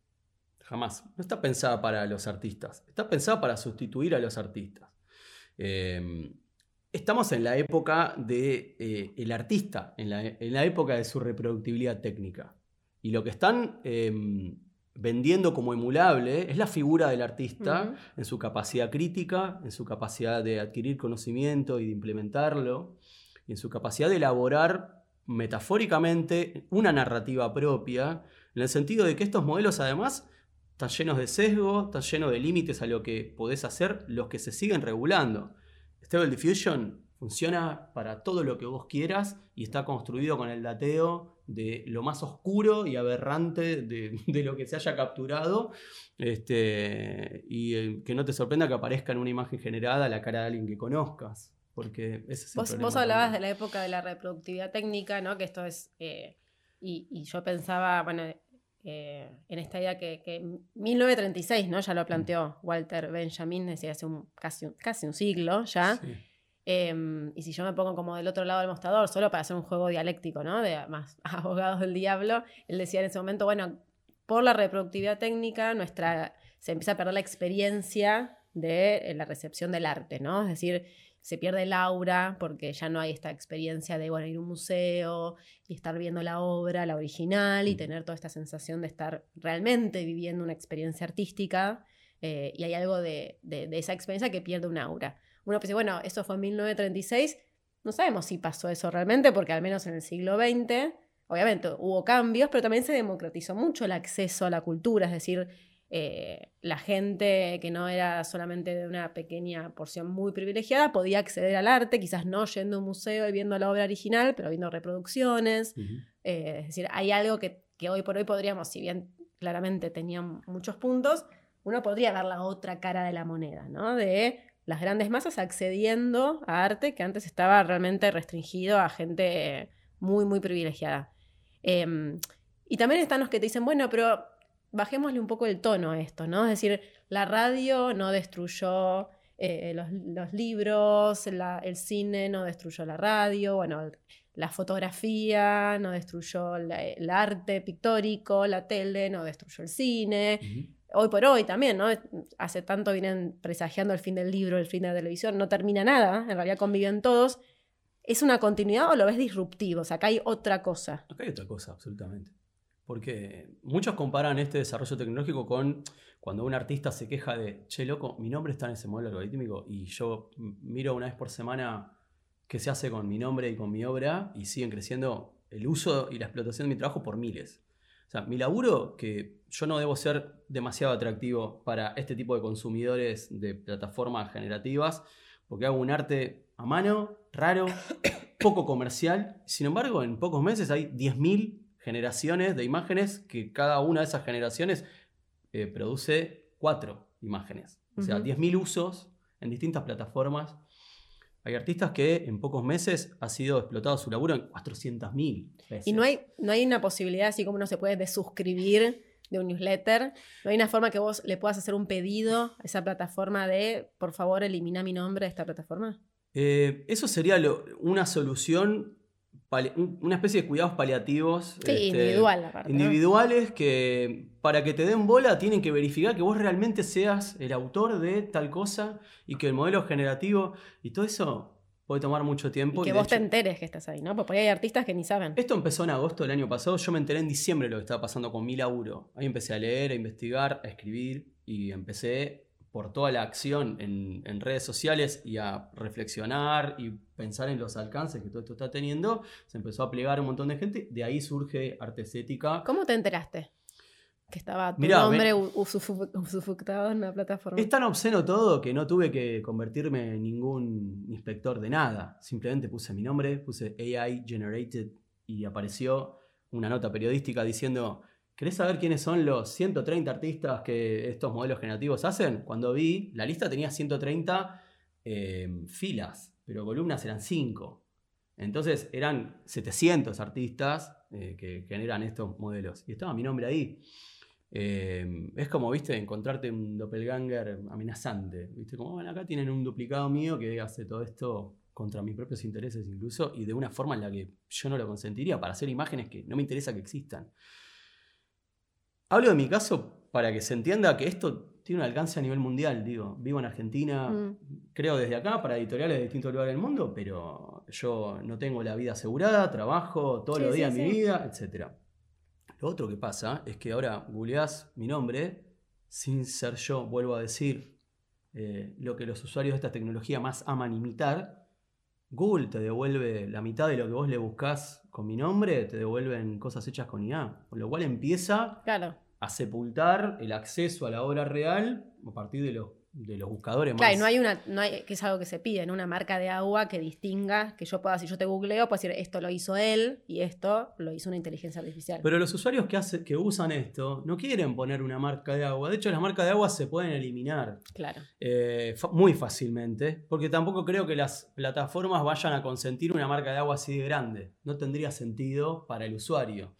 Jamás. No está pensada para los artistas. Está pensada para sustituir a los artistas. Em, estamos en la época del de, eh, artista, en la, época de su reproductibilidad técnica. Y lo que están em, vendiendo como emulable es la figura del artista en su capacidad crítica, en su capacidad de adquirir conocimiento y de implementarlo, y en su capacidad de elaborar metafóricamente una narrativa propia, en el sentido de que estos modelos además están llenos de sesgo, están llenos de límites a lo que podés hacer, los que se siguen regulando. Stable Diffusion funciona para todo lo que vos quieras y está construido con el dateo de lo más oscuro y aberrante de, lo que se haya capturado. Este, y eh, que no te sorprenda que aparezca en una imagen generada la cara de alguien que conozcas. Porque ese es vos, vos hablabas de la época de la reproductividad técnica, ¿no? Que esto es. Eh, y, yo pensaba, bueno, eh, en esta idea que, que 1936, ¿no? Ya lo planteó Walter Benjamin, decía hace un, casi, un, casi un siglo ya. Em, y si yo me pongo como del otro lado del mostrador, solo para hacer un juego dialéctico, ¿no? De más *laughs* abogados del diablo, él decía en ese momento, bueno, por la reproductividad técnica, nuestra, se empieza a perder la experiencia de eh, la recepción del arte, ¿no? Es decir, se pierde el aura porque ya no hay esta experiencia de, bueno, ir a un museo y estar viendo la obra, la original, y tener toda esta sensación de estar realmente viviendo una experiencia artística. Eh, y hay algo de, de, de esa experiencia que pierde un aura uno piensa, bueno, eso fue en 1936, no sabemos si pasó eso realmente, porque al menos en el siglo XX, obviamente hubo cambios, pero también se democratizó mucho el acceso a la cultura, es decir, eh, la gente que no era solamente de una pequeña porción muy privilegiada podía acceder al arte, quizás no yendo a un museo y viendo la obra original, pero viendo reproducciones. Eh, es decir, hay algo que, que, hoy por hoy podríamos, si bien claramente tenían muchos puntos, uno podría ver la otra cara de la moneda, ¿no? De las grandes masas accediendo a arte que antes estaba realmente restringido a gente muy, muy privilegiada. Em, y también están los que te dicen, bueno, pero bajémosle un poco el tono a esto, ¿no? Es decir, la radio no destruyó eh, los, libros, el cine no destruyó la radio, bueno, la fotografía no destruyó el arte pictórico, la tele no destruyó el cine. Hoy por hoy también, ¿no? Hace tanto vienen presagiando el fin del libro, el fin de la televisión, no termina nada, en realidad conviven todos. ¿Es una continuidad o lo ves disruptivo? O sea, acá hay otra cosa. Acá hay otra cosa, absolutamente. Porque muchos comparan este desarrollo tecnológico con cuando un artista se queja de, che, loco, mi nombre está en ese modelo algorítmico y yo miro una vez por semana qué se hace con mi nombre y con mi obra y siguen creciendo el uso y la explotación de mi trabajo por miles. O sea, mi laburo, que yo no debo ser demasiado atractivo para este tipo de consumidores de plataformas generativas, porque hago un arte a mano, raro, poco comercial. Sin embargo, en pocos meses hay 10.000 generaciones de imágenes que cada una de esas generaciones eh, produce cuatro imágenes. O sea, 10.000 usos en distintas plataformas. Hay artistas que en pocos meses ha sido explotado su laburo en 400.000 veces. Y no hay, no hay una posibilidad, así como uno se puede desuscribir de un newsletter, no hay una forma que vos le puedas hacer un pedido a esa plataforma de, por favor, elimina mi nombre de esta plataforma. Eh, eso sería una solución una especie de cuidados paliativos. Este, individual, individuales que para que te den bola tienen que verificar que vos realmente seas el autor de tal cosa y que el modelo generativo y todo eso puede tomar mucho tiempo. Y que vos te enteres que estás ahí, ¿no? Porque hay artistas que ni saben. Esto empezó en agosto del año pasado, yo me enteré en diciembre de lo que estaba pasando con mi laburo. Ahí empecé a leer, a investigar, a escribir y empecé por toda la acción en, redes sociales y a reflexionar y pensar en los alcances que todo esto está teniendo, se empezó a plegar un montón de gente. De ahí surge Arte Estética. ¿Cómo te enteraste? Que estaba tu nombre usufructado en la plataforma. Es tan obsceno todo que no tuve que convertirme en ningún inspector de nada. Simplemente puse mi nombre, puse AI Generated y apareció una nota periodística diciendo ¿Querés saber quiénes son los 130 artistas que estos modelos generativos hacen? Cuando vi, la lista tenía 130 eh, filas, pero columnas eran 5. Entonces eran 700 artistas eh, que generan estos modelos. Y estaba mi nombre ahí. Eh, es como, viste, encontrarte un doppelganger amenazante. Viste, como, bueno, acá tienen un duplicado mío que hace todo esto contra mis propios intereses incluso y de una forma en la que yo no lo consentiría para hacer imágenes que no me interesa que existan. Hablo de mi caso para que se entienda que esto tiene un alcance a nivel mundial, digo, vivo en Argentina, mm. creo desde acá para editoriales de distintos lugares del mundo, pero yo no tengo la vida asegurada, trabajo todos los días de mi vida, etc. Lo otro que pasa es que ahora googleás mi nombre, sin ser yo, vuelvo a decir, eh, lo que los usuarios de esta tecnología más aman imitar, Google te devuelve la mitad de lo que vos le buscás con mi nombre, te devuelven cosas hechas con IA. Con lo cual empieza claro a sepultar el acceso a la obra real a partir de los, de los buscadores claro, no hay una, no hay, que es algo que se pide, una marca de agua que distinga, que yo pueda, si yo te googleo, puedo decir esto lo hizo él y esto lo hizo una inteligencia artificial. Pero los usuarios que, hace, que usan esto no quieren poner una marca de agua. De hecho, las marcas de agua se pueden eliminar. Claro. Eh, muy fácilmente, porque tampoco creo que las plataformas vayan a consentir una marca de agua así de grande. No tendría sentido para el usuario.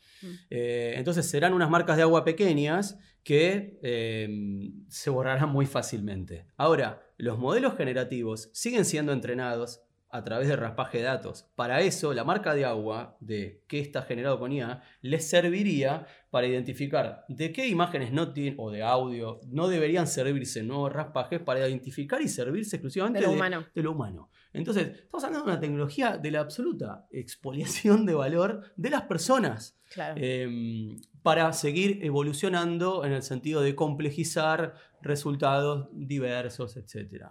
Eh, entonces serán unas marcas de agua pequeñas que em, se borrarán muy fácilmente. Ahora, los modelos generativos siguen siendo entrenados a través de raspaje de datos. Para eso, la marca de agua de qué está generado con IA les serviría para identificar de qué imágenes no tienen, o de audio, no deberían servirse nuevos raspajes para identificar y servirse exclusivamente de lo, humano. de lo humano. Entonces, estamos hablando de una tecnología de la absoluta expoliación de valor de las personas. Em, para seguir evolucionando en el sentido de complejizar resultados diversos, etc.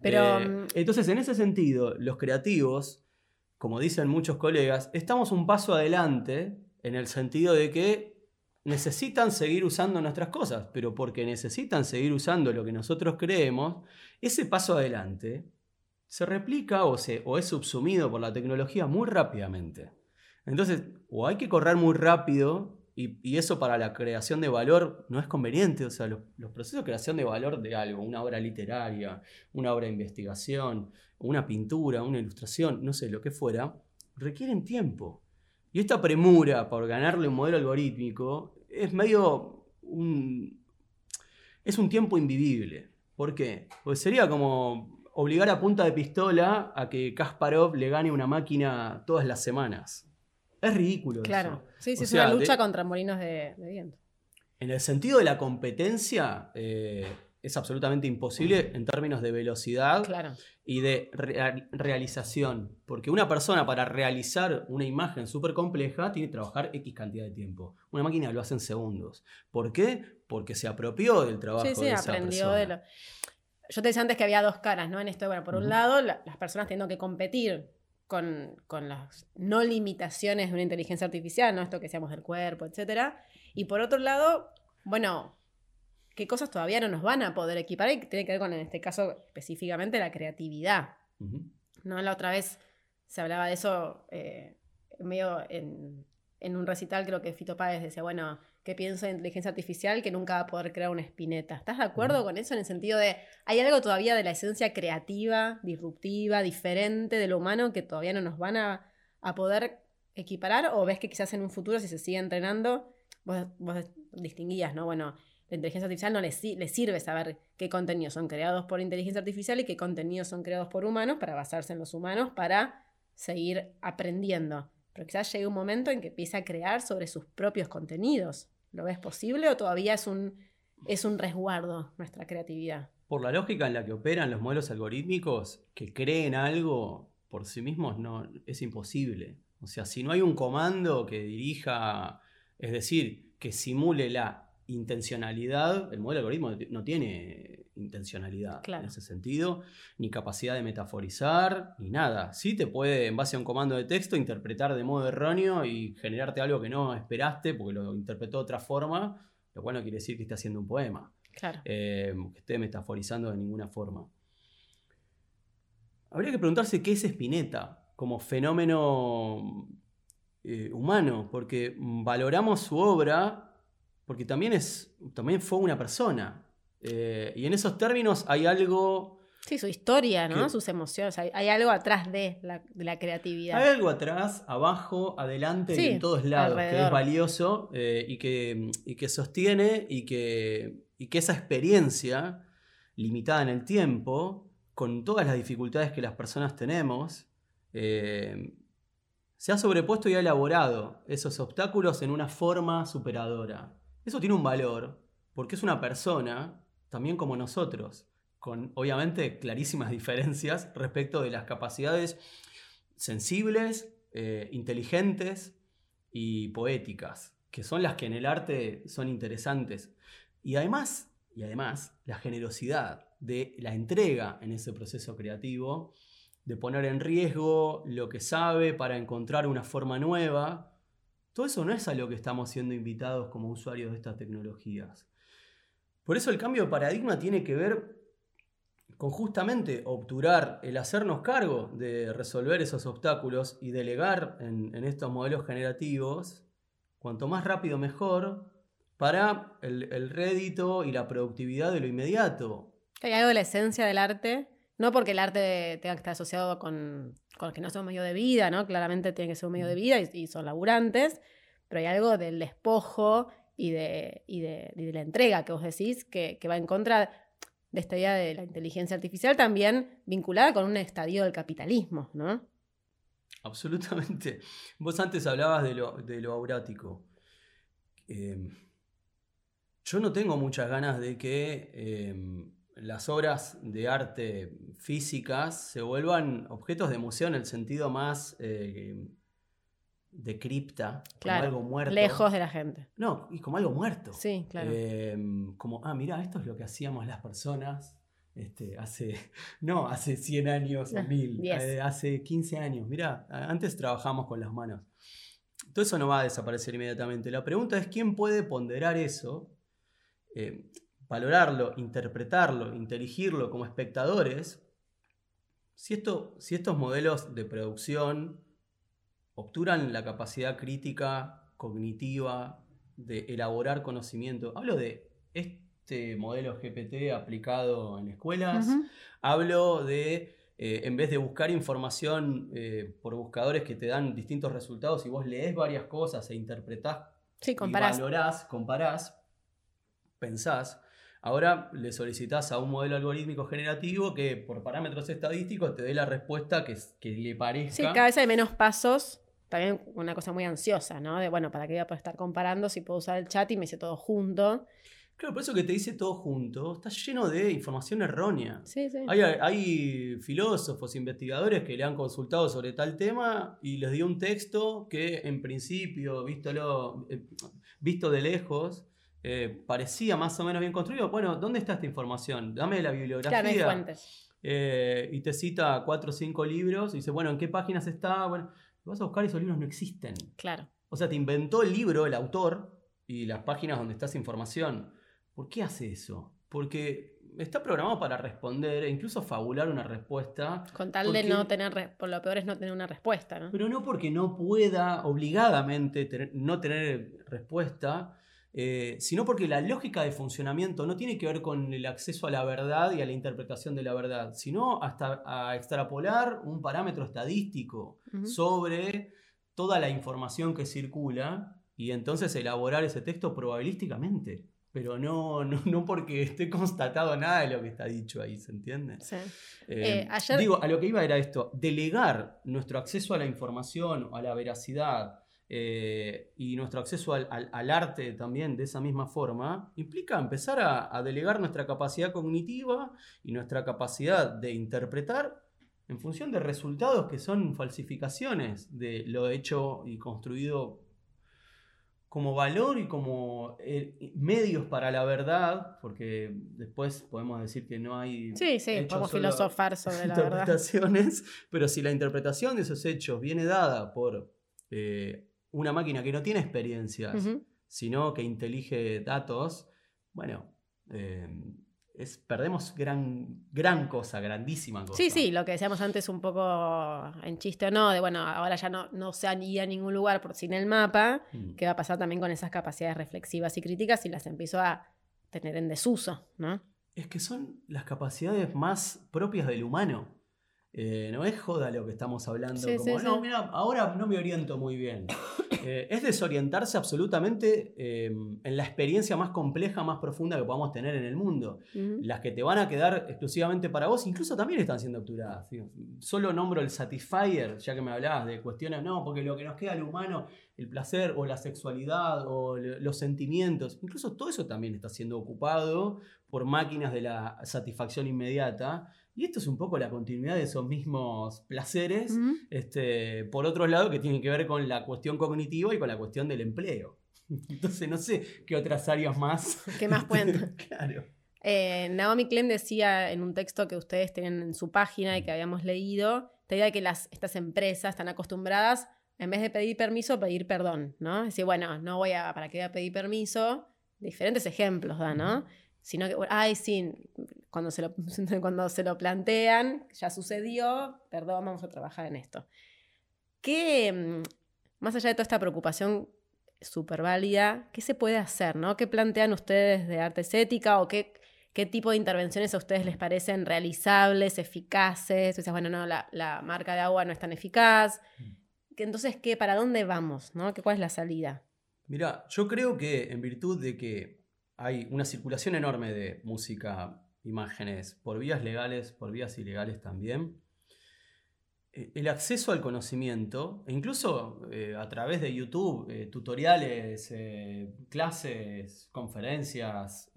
Pero, eh, entonces, en ese sentido, los creativos, como dicen muchos colegas, estamos un paso adelante en el sentido de que necesitan seguir usando nuestras cosas, pero porque necesitan seguir usando lo que nosotros creemos, ese paso adelante se replica o, se, o es subsumido por la tecnología muy rápidamente. Entonces, o hay que correr muy rápido y, eso para la creación de valor no es conveniente. O sea, los, procesos de creación de valor de algo, una obra literaria, una obra de investigación, una pintura, una ilustración, no sé, lo que fuera, requieren tiempo. Y esta premura por ganarle un modelo algorítmico es medio es un tiempo invivible. ¿Por qué? Pues sería como obligar a punta de pistola a que Kasparov le gane una máquina todas las semanas. Es ridículo. Claro, eso. sí, sí, O es sea, una de- lucha contra molinos de, de viento. En el sentido de la competencia, eh, es absolutamente imposible en términos de velocidad Claro. y de rea- realización. Porque una persona para realizar una imagen súper compleja tiene que trabajar X cantidad de tiempo. Una máquina lo hace en segundos. ¿Por qué? Porque se apropió del trabajo Sí, sí, de esa aprendió persona. de lo. Yo te decía antes que había dos caras, ¿no? En esto, bueno, por un lado, la- las personas teniendo que competir con, con las no limitaciones de una inteligencia artificial, ¿no? Esto que decíamos del cuerpo, etcétera. Y por otro lado, bueno, qué cosas todavía no nos van a poder equipar y tiene que ver con, en este caso, específicamente la creatividad. ¿no? La otra vez se hablaba de eso eh, medio en, en un recital, creo que Fito Páez decía, bueno, ¿qué pienso de inteligencia artificial que nunca va a poder crear una espineta? ¿Estás de acuerdo con eso en el sentido de, hay algo todavía de la esencia creativa, disruptiva, diferente de lo humano que todavía no nos van a, a poder equiparar? ¿O ves que quizás en un futuro, si se sigue entrenando, vos, vos distinguías, ¿no? Bueno, la inteligencia artificial no le, le sirve saber qué contenidos son creados por inteligencia artificial y qué contenidos son creados por humanos para basarse en los humanos para seguir aprendiendo. Pero quizás llegue un momento en que empiece a crear sobre sus propios contenidos. ¿Lo ves posible o todavía es un, es un resguardo nuestra creatividad? Por la lógica en la que operan los modelos algorítmicos, que creen algo por sí mismos no, es imposible. O sea, si no hay un comando que dirija, es decir, que simule la intencionalidad, el modelo algoritmo no tiene intencionalidad Claro. en ese sentido, ni capacidad de metaforizar, ni nada. Sí te puede, en base a un comando de texto, interpretar de modo erróneo y generarte algo que no esperaste porque lo interpretó de otra forma, lo cual no quiere decir que esté haciendo un poema Claro. eh, que esté metaforizando de ninguna forma. Habría que preguntarse qué es Spinetta como fenómeno eh, humano, porque valoramos su obra porque también, es, también fue una persona. Eh, y en esos términos hay algo, Sí, su historia, ¿no? Que- Sus emociones. Hay, hay algo atrás de la, de la creatividad. hay algo atrás, abajo, adelante Sí, y en todos lados que es valioso eh, y, que, y que sostiene y que, y que esa experiencia limitada en el tiempo, con todas las dificultades que las personas tenemos, eh, se ha sobrepuesto y ha elaborado esos obstáculos en una forma superadora. Eso tiene un valor, porque es una persona, también como nosotros, con obviamente clarísimas *laughs* diferencias respecto de las capacidades sensibles, eh, inteligentes y poéticas, que son las que en el arte son interesantes. Y además, y además, la generosidad de la entrega en ese proceso creativo, de poner en riesgo lo que sabe para encontrar una forma nueva. Todo eso no es a lo que estamos siendo invitados como usuarios de estas tecnologías. Por eso el cambio de paradigma tiene que ver con justamente obturar el hacernos cargo de resolver esos obstáculos y delegar en, en estos modelos generativos, cuanto más rápido mejor, para el, el rédito y la productividad de lo inmediato. Hay algo de la esencia del arte, no porque el arte tenga que estar asociado con, con que no sea un medio de vida, ¿no? Claramente tiene que ser un medio de vida y, y son laburantes, pero hay algo del despojo y de, y de, la entrega que vos decís que, que va en contra de esta idea de la inteligencia artificial, también vinculada con un estadio del capitalismo, ¿no? Absolutamente. *laughs* Vos antes hablabas de lo, de lo aurático. Eh, yo no tengo muchas ganas de que eh, las obras de arte físicas se vuelvan objetos de museo en el sentido más eh, de cripta, Claro, como algo muerto. Lejos de la gente. No, y como algo muerto. Sí, claro. Eh, como, ah, mira, esto es lo que hacíamos las personas este, hace, *laughs* no, hace 100 años o Ah, 1000, 10. eh, hace 15 años. Mira, antes trabajamos con las manos. Todo eso no va a desaparecer inmediatamente. La pregunta es quién puede ponderar eso, eh, valorarlo, interpretarlo, inteligirlo como espectadores. Si, esto, si estos modelos de producción obturan la capacidad crítica, cognitiva, de elaborar conocimiento. Hablo de este modelo GPT aplicado en escuelas. Hablo de, eh, en vez de buscar información eh, por buscadores que te dan distintos resultados y vos lees varias cosas e interpretás Sí, y comparás. valorás, comparás. pensás, ahora le solicitas a un modelo algorítmico generativo que por parámetros estadísticos te dé la respuesta que, que le parezca. Sí, cada vez hay menos pasos. También una cosa muy ansiosa, ¿no? De, bueno, ¿para qué voy a poder estar comparando si puedo usar el chat y me hice todo junto? Claro, por eso que te dice todo junto, está lleno de información errónea. Sí, sí. Hay, hay, filósofos, investigadores que le han consultado sobre tal tema y les dio un texto que en principio, vístolo, eh, visto de lejos, eh, parecía más o menos bien construido. Bueno, ¿dónde está esta información? Dame la bibliografía. Claro, hay fuentes. Eh, y te cita cuatro o cinco libros y dice, bueno, ¿en qué páginas está? Bueno, vas a buscar y esos libros no existen. Claro. O sea, te inventó el libro, el autor, y las páginas donde está esa información. ¿Por qué hace eso? Porque está programado para responder e incluso fabular una respuesta. Con tal de no tener, por lo peor es no tener una respuesta, ¿no? Pero no porque no pueda obligadamente no tener respuesta, eh, sino porque la lógica de funcionamiento no tiene que ver con el acceso a la verdad y a la interpretación de la verdad, sino hasta a extrapolar un parámetro estadístico sobre toda la información que circula y entonces elaborar ese texto probabilísticamente pero no, no, porque esté constatado nada de lo que está dicho ahí, ¿se entiende? Sí. Eh, eh, digo, a lo que iba era esto, delegar nuestro acceso a la información, a la veracidad eh, y nuestro acceso al, arte también de esa misma forma, implica empezar a, a delegar nuestra capacidad cognitiva y nuestra capacidad de interpretar en función de resultados que son falsificaciones de lo hecho y construido como valor y como eh, medios para la verdad, porque después podemos decir que no hay... Sí, sí, podemos filosofar sobre la interpretaciones, *laughs* pero si la interpretación de esos hechos viene dada por eh, una máquina que no tiene experiencias, sino que intelige datos, bueno, eh, perdemos gran, gran cosa, grandísima cosa. Sí, sí, lo que decíamos antes un poco en chiste o no, de bueno, ahora ya no, no se han ido a ningún lugar por sin el mapa, mm. ¿qué va a pasar también con esas capacidades reflexivas y críticas y las empiezo a tener en desuso, ¿no? Es que son las capacidades más propias del humano. Eh, no es joda lo que estamos hablando, como, no, mira, ahora no me oriento muy bien. *coughs* Eh, es desorientarse absolutamente em, en la experiencia más compleja, más profunda que podamos tener en el mundo. Las que te van a quedar exclusivamente para vos, incluso también están siendo capturadas. Solo nombro el satisfier, ya que me hablabas de cuestiones, no, porque lo que nos queda al humano, el placer o la sexualidad o los sentimientos, incluso todo eso también está siendo ocupado por máquinas de la satisfacción inmediata. Y esto es un poco la continuidad de esos mismos placeres, este, por otro lado, que tienen que ver con la cuestión cognitiva y con la cuestión del empleo. *laughs* Entonces, no sé qué otras áreas más. ¿Qué más pueden? *laughs* claro. Eh, Naomi Klein decía en un texto que ustedes tienen en su página y que habíamos leído, te idea de que las, estas empresas están acostumbradas, en vez de pedir permiso, pedir perdón, ¿no? Es decir, bueno, no voy a, ¿para qué voy a pedir permiso? Diferentes ejemplos da, ¿no? Sino que, ay, sí, cuando se, lo, *laughs* cuando se lo plantean, ya sucedió, perdón, vamos a trabajar en esto. ¿Qué, mm, más allá de toda esta preocupación súper válida, qué se puede hacer? ¿no? ¿Qué plantean ustedes de arte ética o qué, qué tipo de intervenciones a ustedes les parecen realizables, eficaces? O sea, bueno, no, la, marca de agua no es tan eficaz. Mm. Entonces, ¿qué, ¿para dónde vamos? ¿no? ¿Cuál es la salida? Mira, yo creo que en virtud de que hay una circulación enorme de música, imágenes, por vías legales, por vías ilegales también. Eh, el acceso al conocimiento, e incluso eh, a través de YouTube, eh, tutoriales, clases, conferencias,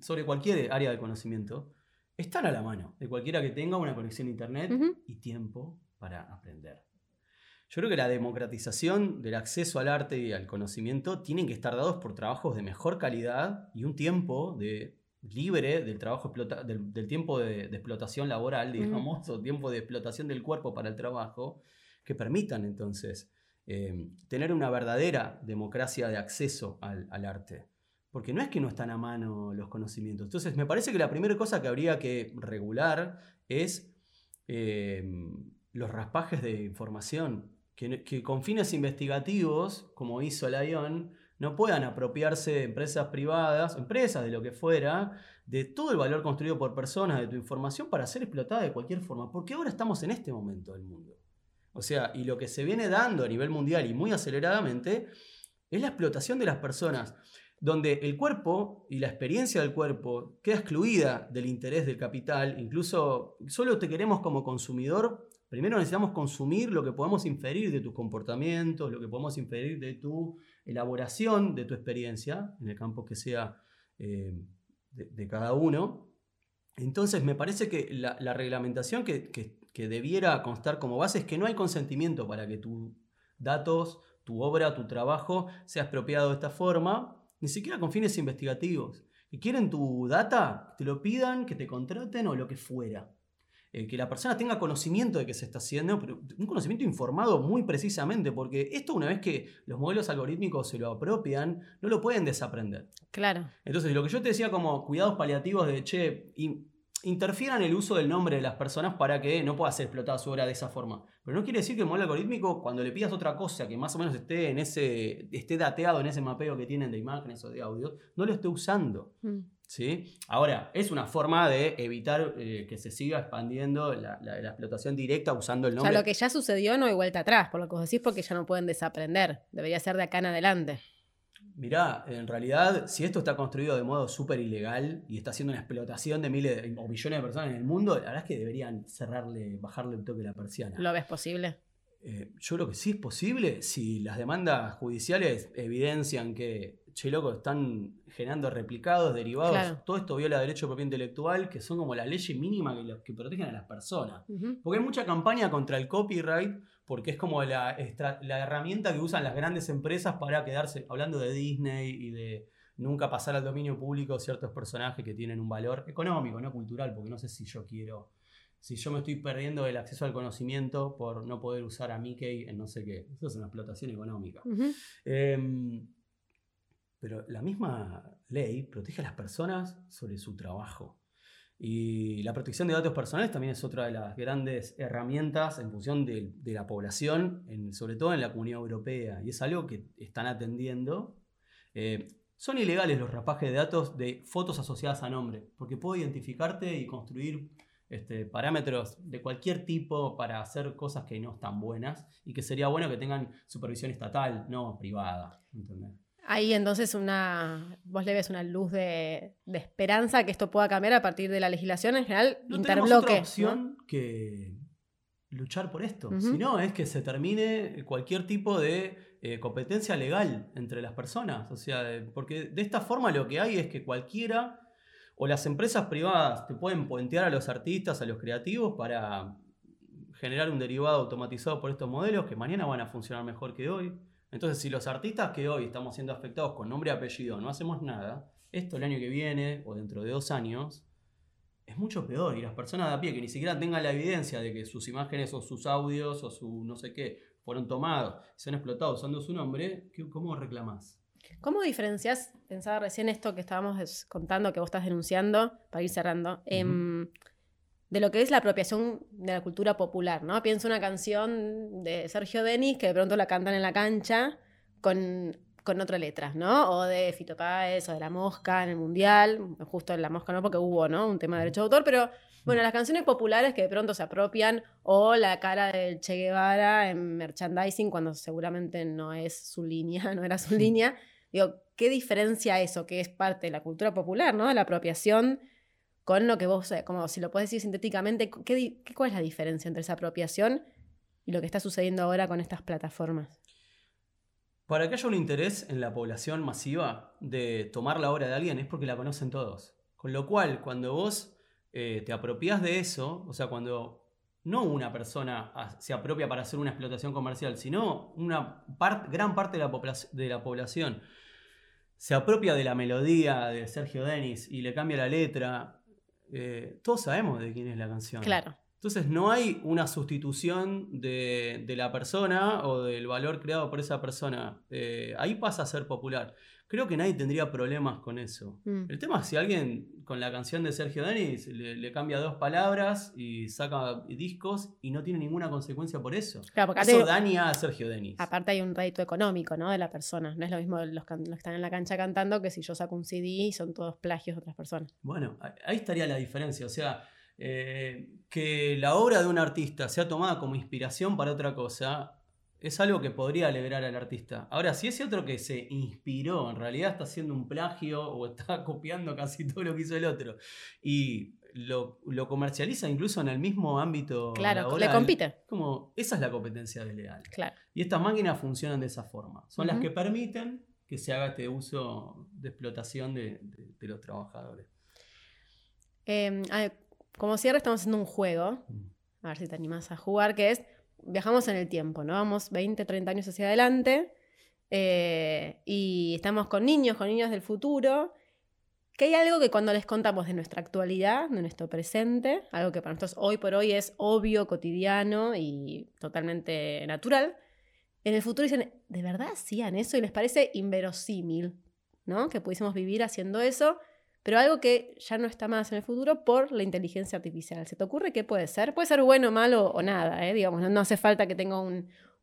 sobre cualquier área del conocimiento, están a la mano de cualquiera que tenga una conexión a Internet y tiempo para aprender. Yo creo que la democratización del acceso al arte y al conocimiento tienen que estar dados por trabajos de mejor calidad y un tiempo de, libre del, trabajo del, tiempo de, explotación laboral, digamos, o tiempo de explotación del cuerpo para el trabajo, que permitan entonces eh, tener una verdadera democracia de acceso al, arte. Porque no es que no están a mano los conocimientos. Entonces, me parece que la primera cosa que habría que regular es eh, los raspajes de información que, con fines investigativos, como hizo Lyon, no puedan apropiarse empresas privadas, empresas de lo que fuera, de todo el valor construido por personas de tu información para ser explotada de cualquier forma. Porque ahora estamos en este momento del mundo. O sea, y lo que se viene dando a nivel mundial y muy aceleradamente es la explotación de las personas. donde el cuerpo y la experiencia del cuerpo queda excluida del interés del capital, incluso solo te queremos como consumidor, primero necesitamos consumir lo que podemos inferir de tus comportamientos, lo que podemos inferir de tu elaboración de tu experiencia, en el campo que sea eh, de, cada uno. Entonces me parece que la, reglamentación que, debiera constar como base es que no hay consentimiento para que tus datos, tu obra, tu trabajo sea expropiado de esta forma ni siquiera con fines investigativos. Que quieren tu data, te lo pidan, que te contraten o lo que fuera. Eh, que la persona tenga conocimiento de que se está haciendo, pero un conocimiento informado muy precisamente, porque esto una vez que los modelos algorítmicos se lo apropian, no lo pueden desaprender. Claro. Entonces, lo que yo te decía como cuidados paliativos de, che, interfieran el uso del nombre de las personas para que no pueda ser explotada su obra de esa forma. Pero no quiere decir que el modelo algorítmico, cuando le pidas otra cosa que más o menos esté en ese, esté dateado en ese mapeo que tienen de imágenes o de audio, no lo esté usando. Mm. ¿Sí? Ahora, es una forma de evitar eh, que se siga expandiendo la, explotación directa usando el nombre. O sea, lo que ya sucedió no hay vuelta atrás, por lo que vos decís, porque ya no pueden desaprender. Debería ser de acá en adelante. Mirá, en realidad, si esto está construido de modo súper ilegal y está haciendo una explotación de miles o millones de personas en el mundo, la verdad es que deberían cerrarle, bajarle el toque de la persiana. ¿Lo ves posible? Eh, yo creo que sí es posible si las demandas judiciales evidencian que, che, loco, están generando replicados, derivados. Todo esto viola derecho de propiedad intelectual, que son como la ley mínima que, que protegen a las personas. Porque hay mucha campaña contra el copyright porque es como la, herramienta que usan las grandes empresas para quedarse, hablando de Disney y de nunca pasar al dominio público ciertos personajes que tienen un valor económico, no cultural, porque no sé si yo quiero, si yo me estoy perdiendo el acceso al conocimiento por no poder usar a Mickey en no sé qué. Eso es una explotación económica. Em, pero la misma ley protege a las personas sobre su trabajo. Y la protección de datos personales también es otra de las grandes herramientas en función de, la población, sobre todo en la comunidad europea. Y es algo que están atendiendo. Eh, son ilegales los rapajes de datos de fotos asociadas a nombre, porque puedo identificarte y construir este, parámetros de cualquier tipo para hacer cosas que no están buenas y que sería bueno que tengan supervisión estatal, no privada. ¿entendés? Ahí entonces una, vos le ves una luz de, esperanza que esto pueda cambiar a partir de la legislación en general, no interbloque. Otra opción que luchar por esto. Si no, es que se termine cualquier tipo de eh, competencia legal entre las personas. O sea, porque de esta forma lo que hay es que cualquiera o las empresas privadas te pueden puentear a los artistas, a los creativos para generar un derivado automatizado por estos modelos que mañana van a funcionar mejor que hoy. Entonces, si los artistas que hoy estamos siendo afectados con nombre y apellido no hacemos nada, esto el año que viene o dentro de dos años es mucho peor. Y las personas de a pie que ni siquiera tengan la evidencia de que sus imágenes o sus audios o su no sé qué fueron tomados, se han explotado usando su nombre, ¿cómo reclamás? ¿Cómo diferencias? Pensaba recién esto que estábamos contando, que vos estás denunciando, para ir cerrando de lo que es la apropiación de la cultura popular, ¿no? Pienso una canción de Sergio Denis que de pronto la cantan en la cancha con, con otra letra, ¿no? O de Fito Páez o de La Mosca en el Mundial, justo en La Mosca no porque hubo, ¿no? Un tema de derecho de autor, pero bueno, las canciones populares que de pronto se apropian o la cara del Che Guevara en merchandising cuando seguramente no es su línea, *laughs* no era su línea. Digo, ¿qué diferencia eso que es parte de la cultura popular, ¿no? De la apropiación con lo que vos, eh, como si lo puedes decir sintéticamente, ¿qué, ¿cuál es la diferencia entre esa apropiación y lo que está sucediendo ahora con estas plataformas? Para que haya un interés en la población masiva de tomar la obra de alguien es porque la conocen todos. Con lo cual, cuando vos eh, te apropias de eso, o sea, cuando no una persona se apropia para hacer una explotación comercial, sino una gran parte de la, de la población se apropia de la melodía de Sergio Denis y le cambia la letra eh, todos sabemos de quién es la canción. Claro. Entonces no hay una sustitución de, la persona o del valor creado por esa persona. Eh, ahí pasa a ser popular. Creo que nadie tendría problemas con eso. Mm. El tema es si alguien con la canción de Sergio Denis le, cambia dos palabras y saca discos y no tiene ninguna consecuencia por eso. Claro, eso daña a Sergio Denis. Aparte hay un rédito económico ¿no? de la persona. No es lo mismo los, que están en la cancha cantando que si yo saco un CD y son todos plagios de otras personas. Bueno, ahí estaría la diferencia. O sea, eh, que la obra de un artista sea tomada como inspiración para otra cosa es algo que podría alegrar al artista. Ahora, si ese otro que se inspiró, en realidad está haciendo un plagio *laughs* o está copiando casi todo lo que hizo el otro, y lo, comercializa incluso en el mismo ámbito. Claro, le compite. Como, esa es la competencia desleal. Claro. Y estas máquinas funcionan de esa forma. Son las que permiten que se haga este uso de explotación de, los trabajadores. Em, como cierre, estamos haciendo un juego. Mm. A ver si te animas a jugar, que es viajamos en el tiempo, ¿no? Vamos 20, 30 años hacia adelante eh, y estamos con niños, con niños del futuro, que hay algo que cuando les contamos de nuestra actualidad, de nuestro presente, algo que para nosotros hoy por hoy es obvio, cotidiano y totalmente natural, en el futuro dicen, ¿de verdad hacían eso? Y les parece inverosímil, ¿no? Que pudiésemos vivir haciendo eso pero algo que ya no está más en el futuro por la inteligencia artificial. ¿Se te ocurre qué puede ser? Puede ser bueno, malo o nada, ¿eh? digamos, no, hace falta que tenga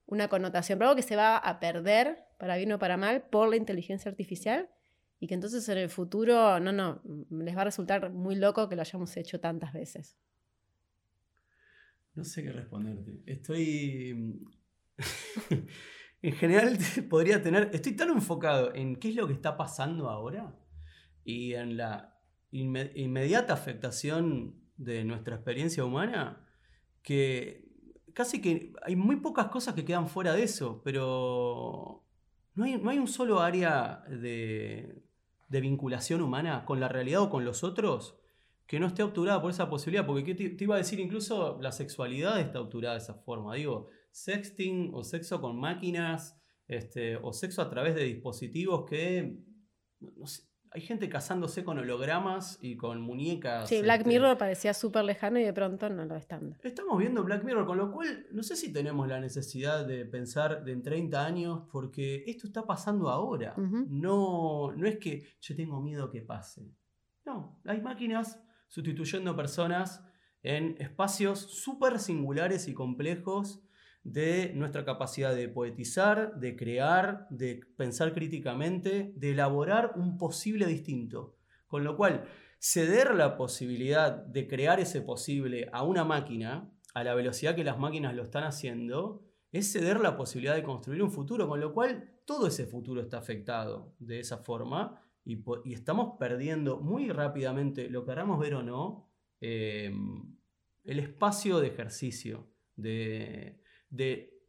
una connotación, pero algo que se va a perder, para bien o para mal, por la inteligencia artificial y que entonces en el futuro, no, no, les va a resultar muy loco que lo hayamos hecho tantas veces. No sé qué responderte. Estoy... *laughs* en general *laughs* podría tener... Estoy tan enfocado en qué es lo que está pasando ahora y en la inmediata afectación de nuestra experiencia humana, que casi que hay muy pocas cosas que quedan fuera de eso, pero no hay, no hay un solo área de, vinculación humana con la realidad o con los otros que no esté obturada por esa posibilidad, porque te, iba a decir incluso la sexualidad está obturada de esa forma, digo, sexting o sexo con máquinas, este, o sexo a través de dispositivos que, no sé, hay gente casándose con hologramas y con muñecas. Sí, Black este, Mirror parecía súper lejano y de pronto no lo están. Estamos viendo Black Mirror, con lo cual no sé si tenemos la necesidad de pensar de en 30 años, porque esto está pasando ahora. no, no es que yo tengo miedo que pase. No, hay máquinas sustituyendo personas en espacios súper singulares y complejos de nuestra capacidad de poetizar, de crear, de pensar críticamente, de elaborar un posible distinto. Con lo cual, ceder la posibilidad de crear ese posible a una máquina, a la velocidad que las máquinas lo están haciendo, es ceder la posibilidad de construir un futuro, con lo cual todo ese futuro está afectado de esa forma y, estamos perdiendo muy rápidamente, lo queramos ver o no, eh, el espacio de ejercicio, de, de,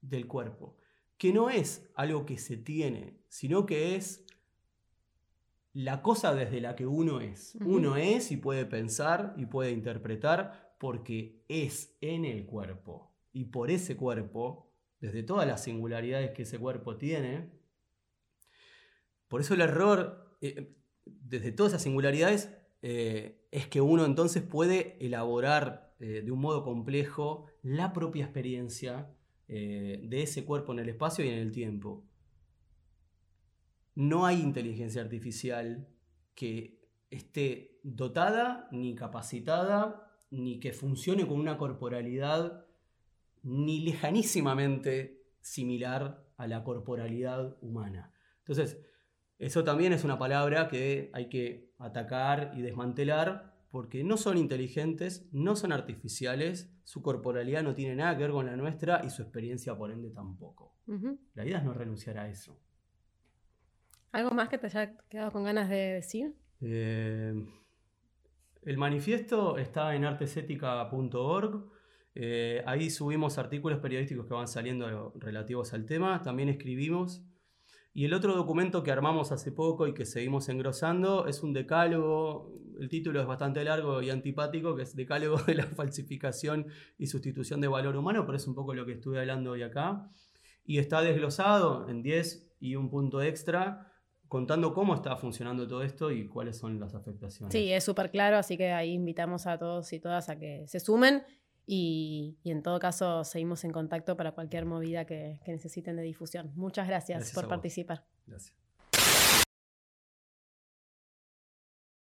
del cuerpo, que no es algo que se tiene, sino que es la cosa desde la que uno es. Uno es y puede pensar y puede interpretar porque es en el cuerpo. Y por ese cuerpo, desde todas las singularidades que ese cuerpo tiene, por eso el error, eh, desde todas esas singularidades, eh, es que uno entonces puede elaborar eh, de un modo complejo la propia experiencia eh, de ese cuerpo en el espacio y en el tiempo. No hay inteligencia artificial que esté dotada, ni capacitada, ni que funcione con una corporalidad ni lejanísimamente similar a la corporalidad humana. Entonces, eso también es una palabra que hay que atacar y desmantelar porque no son inteligentes, no son artificiales, su corporalidad no tiene nada que ver con la nuestra y su experiencia por ende tampoco. La idea es no renunciar a eso. ¿Algo más que te haya quedado con ganas de decir? Eh, el manifiesto está en artesética.org. Eh, ahí subimos artículos periodísticos que van saliendo relativos al tema. También escribimos y el otro documento que armamos hace poco y que seguimos engrosando es un decálogo, el título es bastante largo y antipático, que es Decálogo de la falsificación y sustitución de valor humano, pero es un poco lo que estuve hablando hoy acá. Y está desglosado en 10 y un punto extra contando cómo está funcionando todo esto y cuáles son las afectaciones. Sí, es súper claro, así que ahí invitamos a todos y todas a que se sumen y, en todo caso, seguimos en contacto para cualquier movida que, necesiten de difusión. Muchas gracias, por participar. Gracias.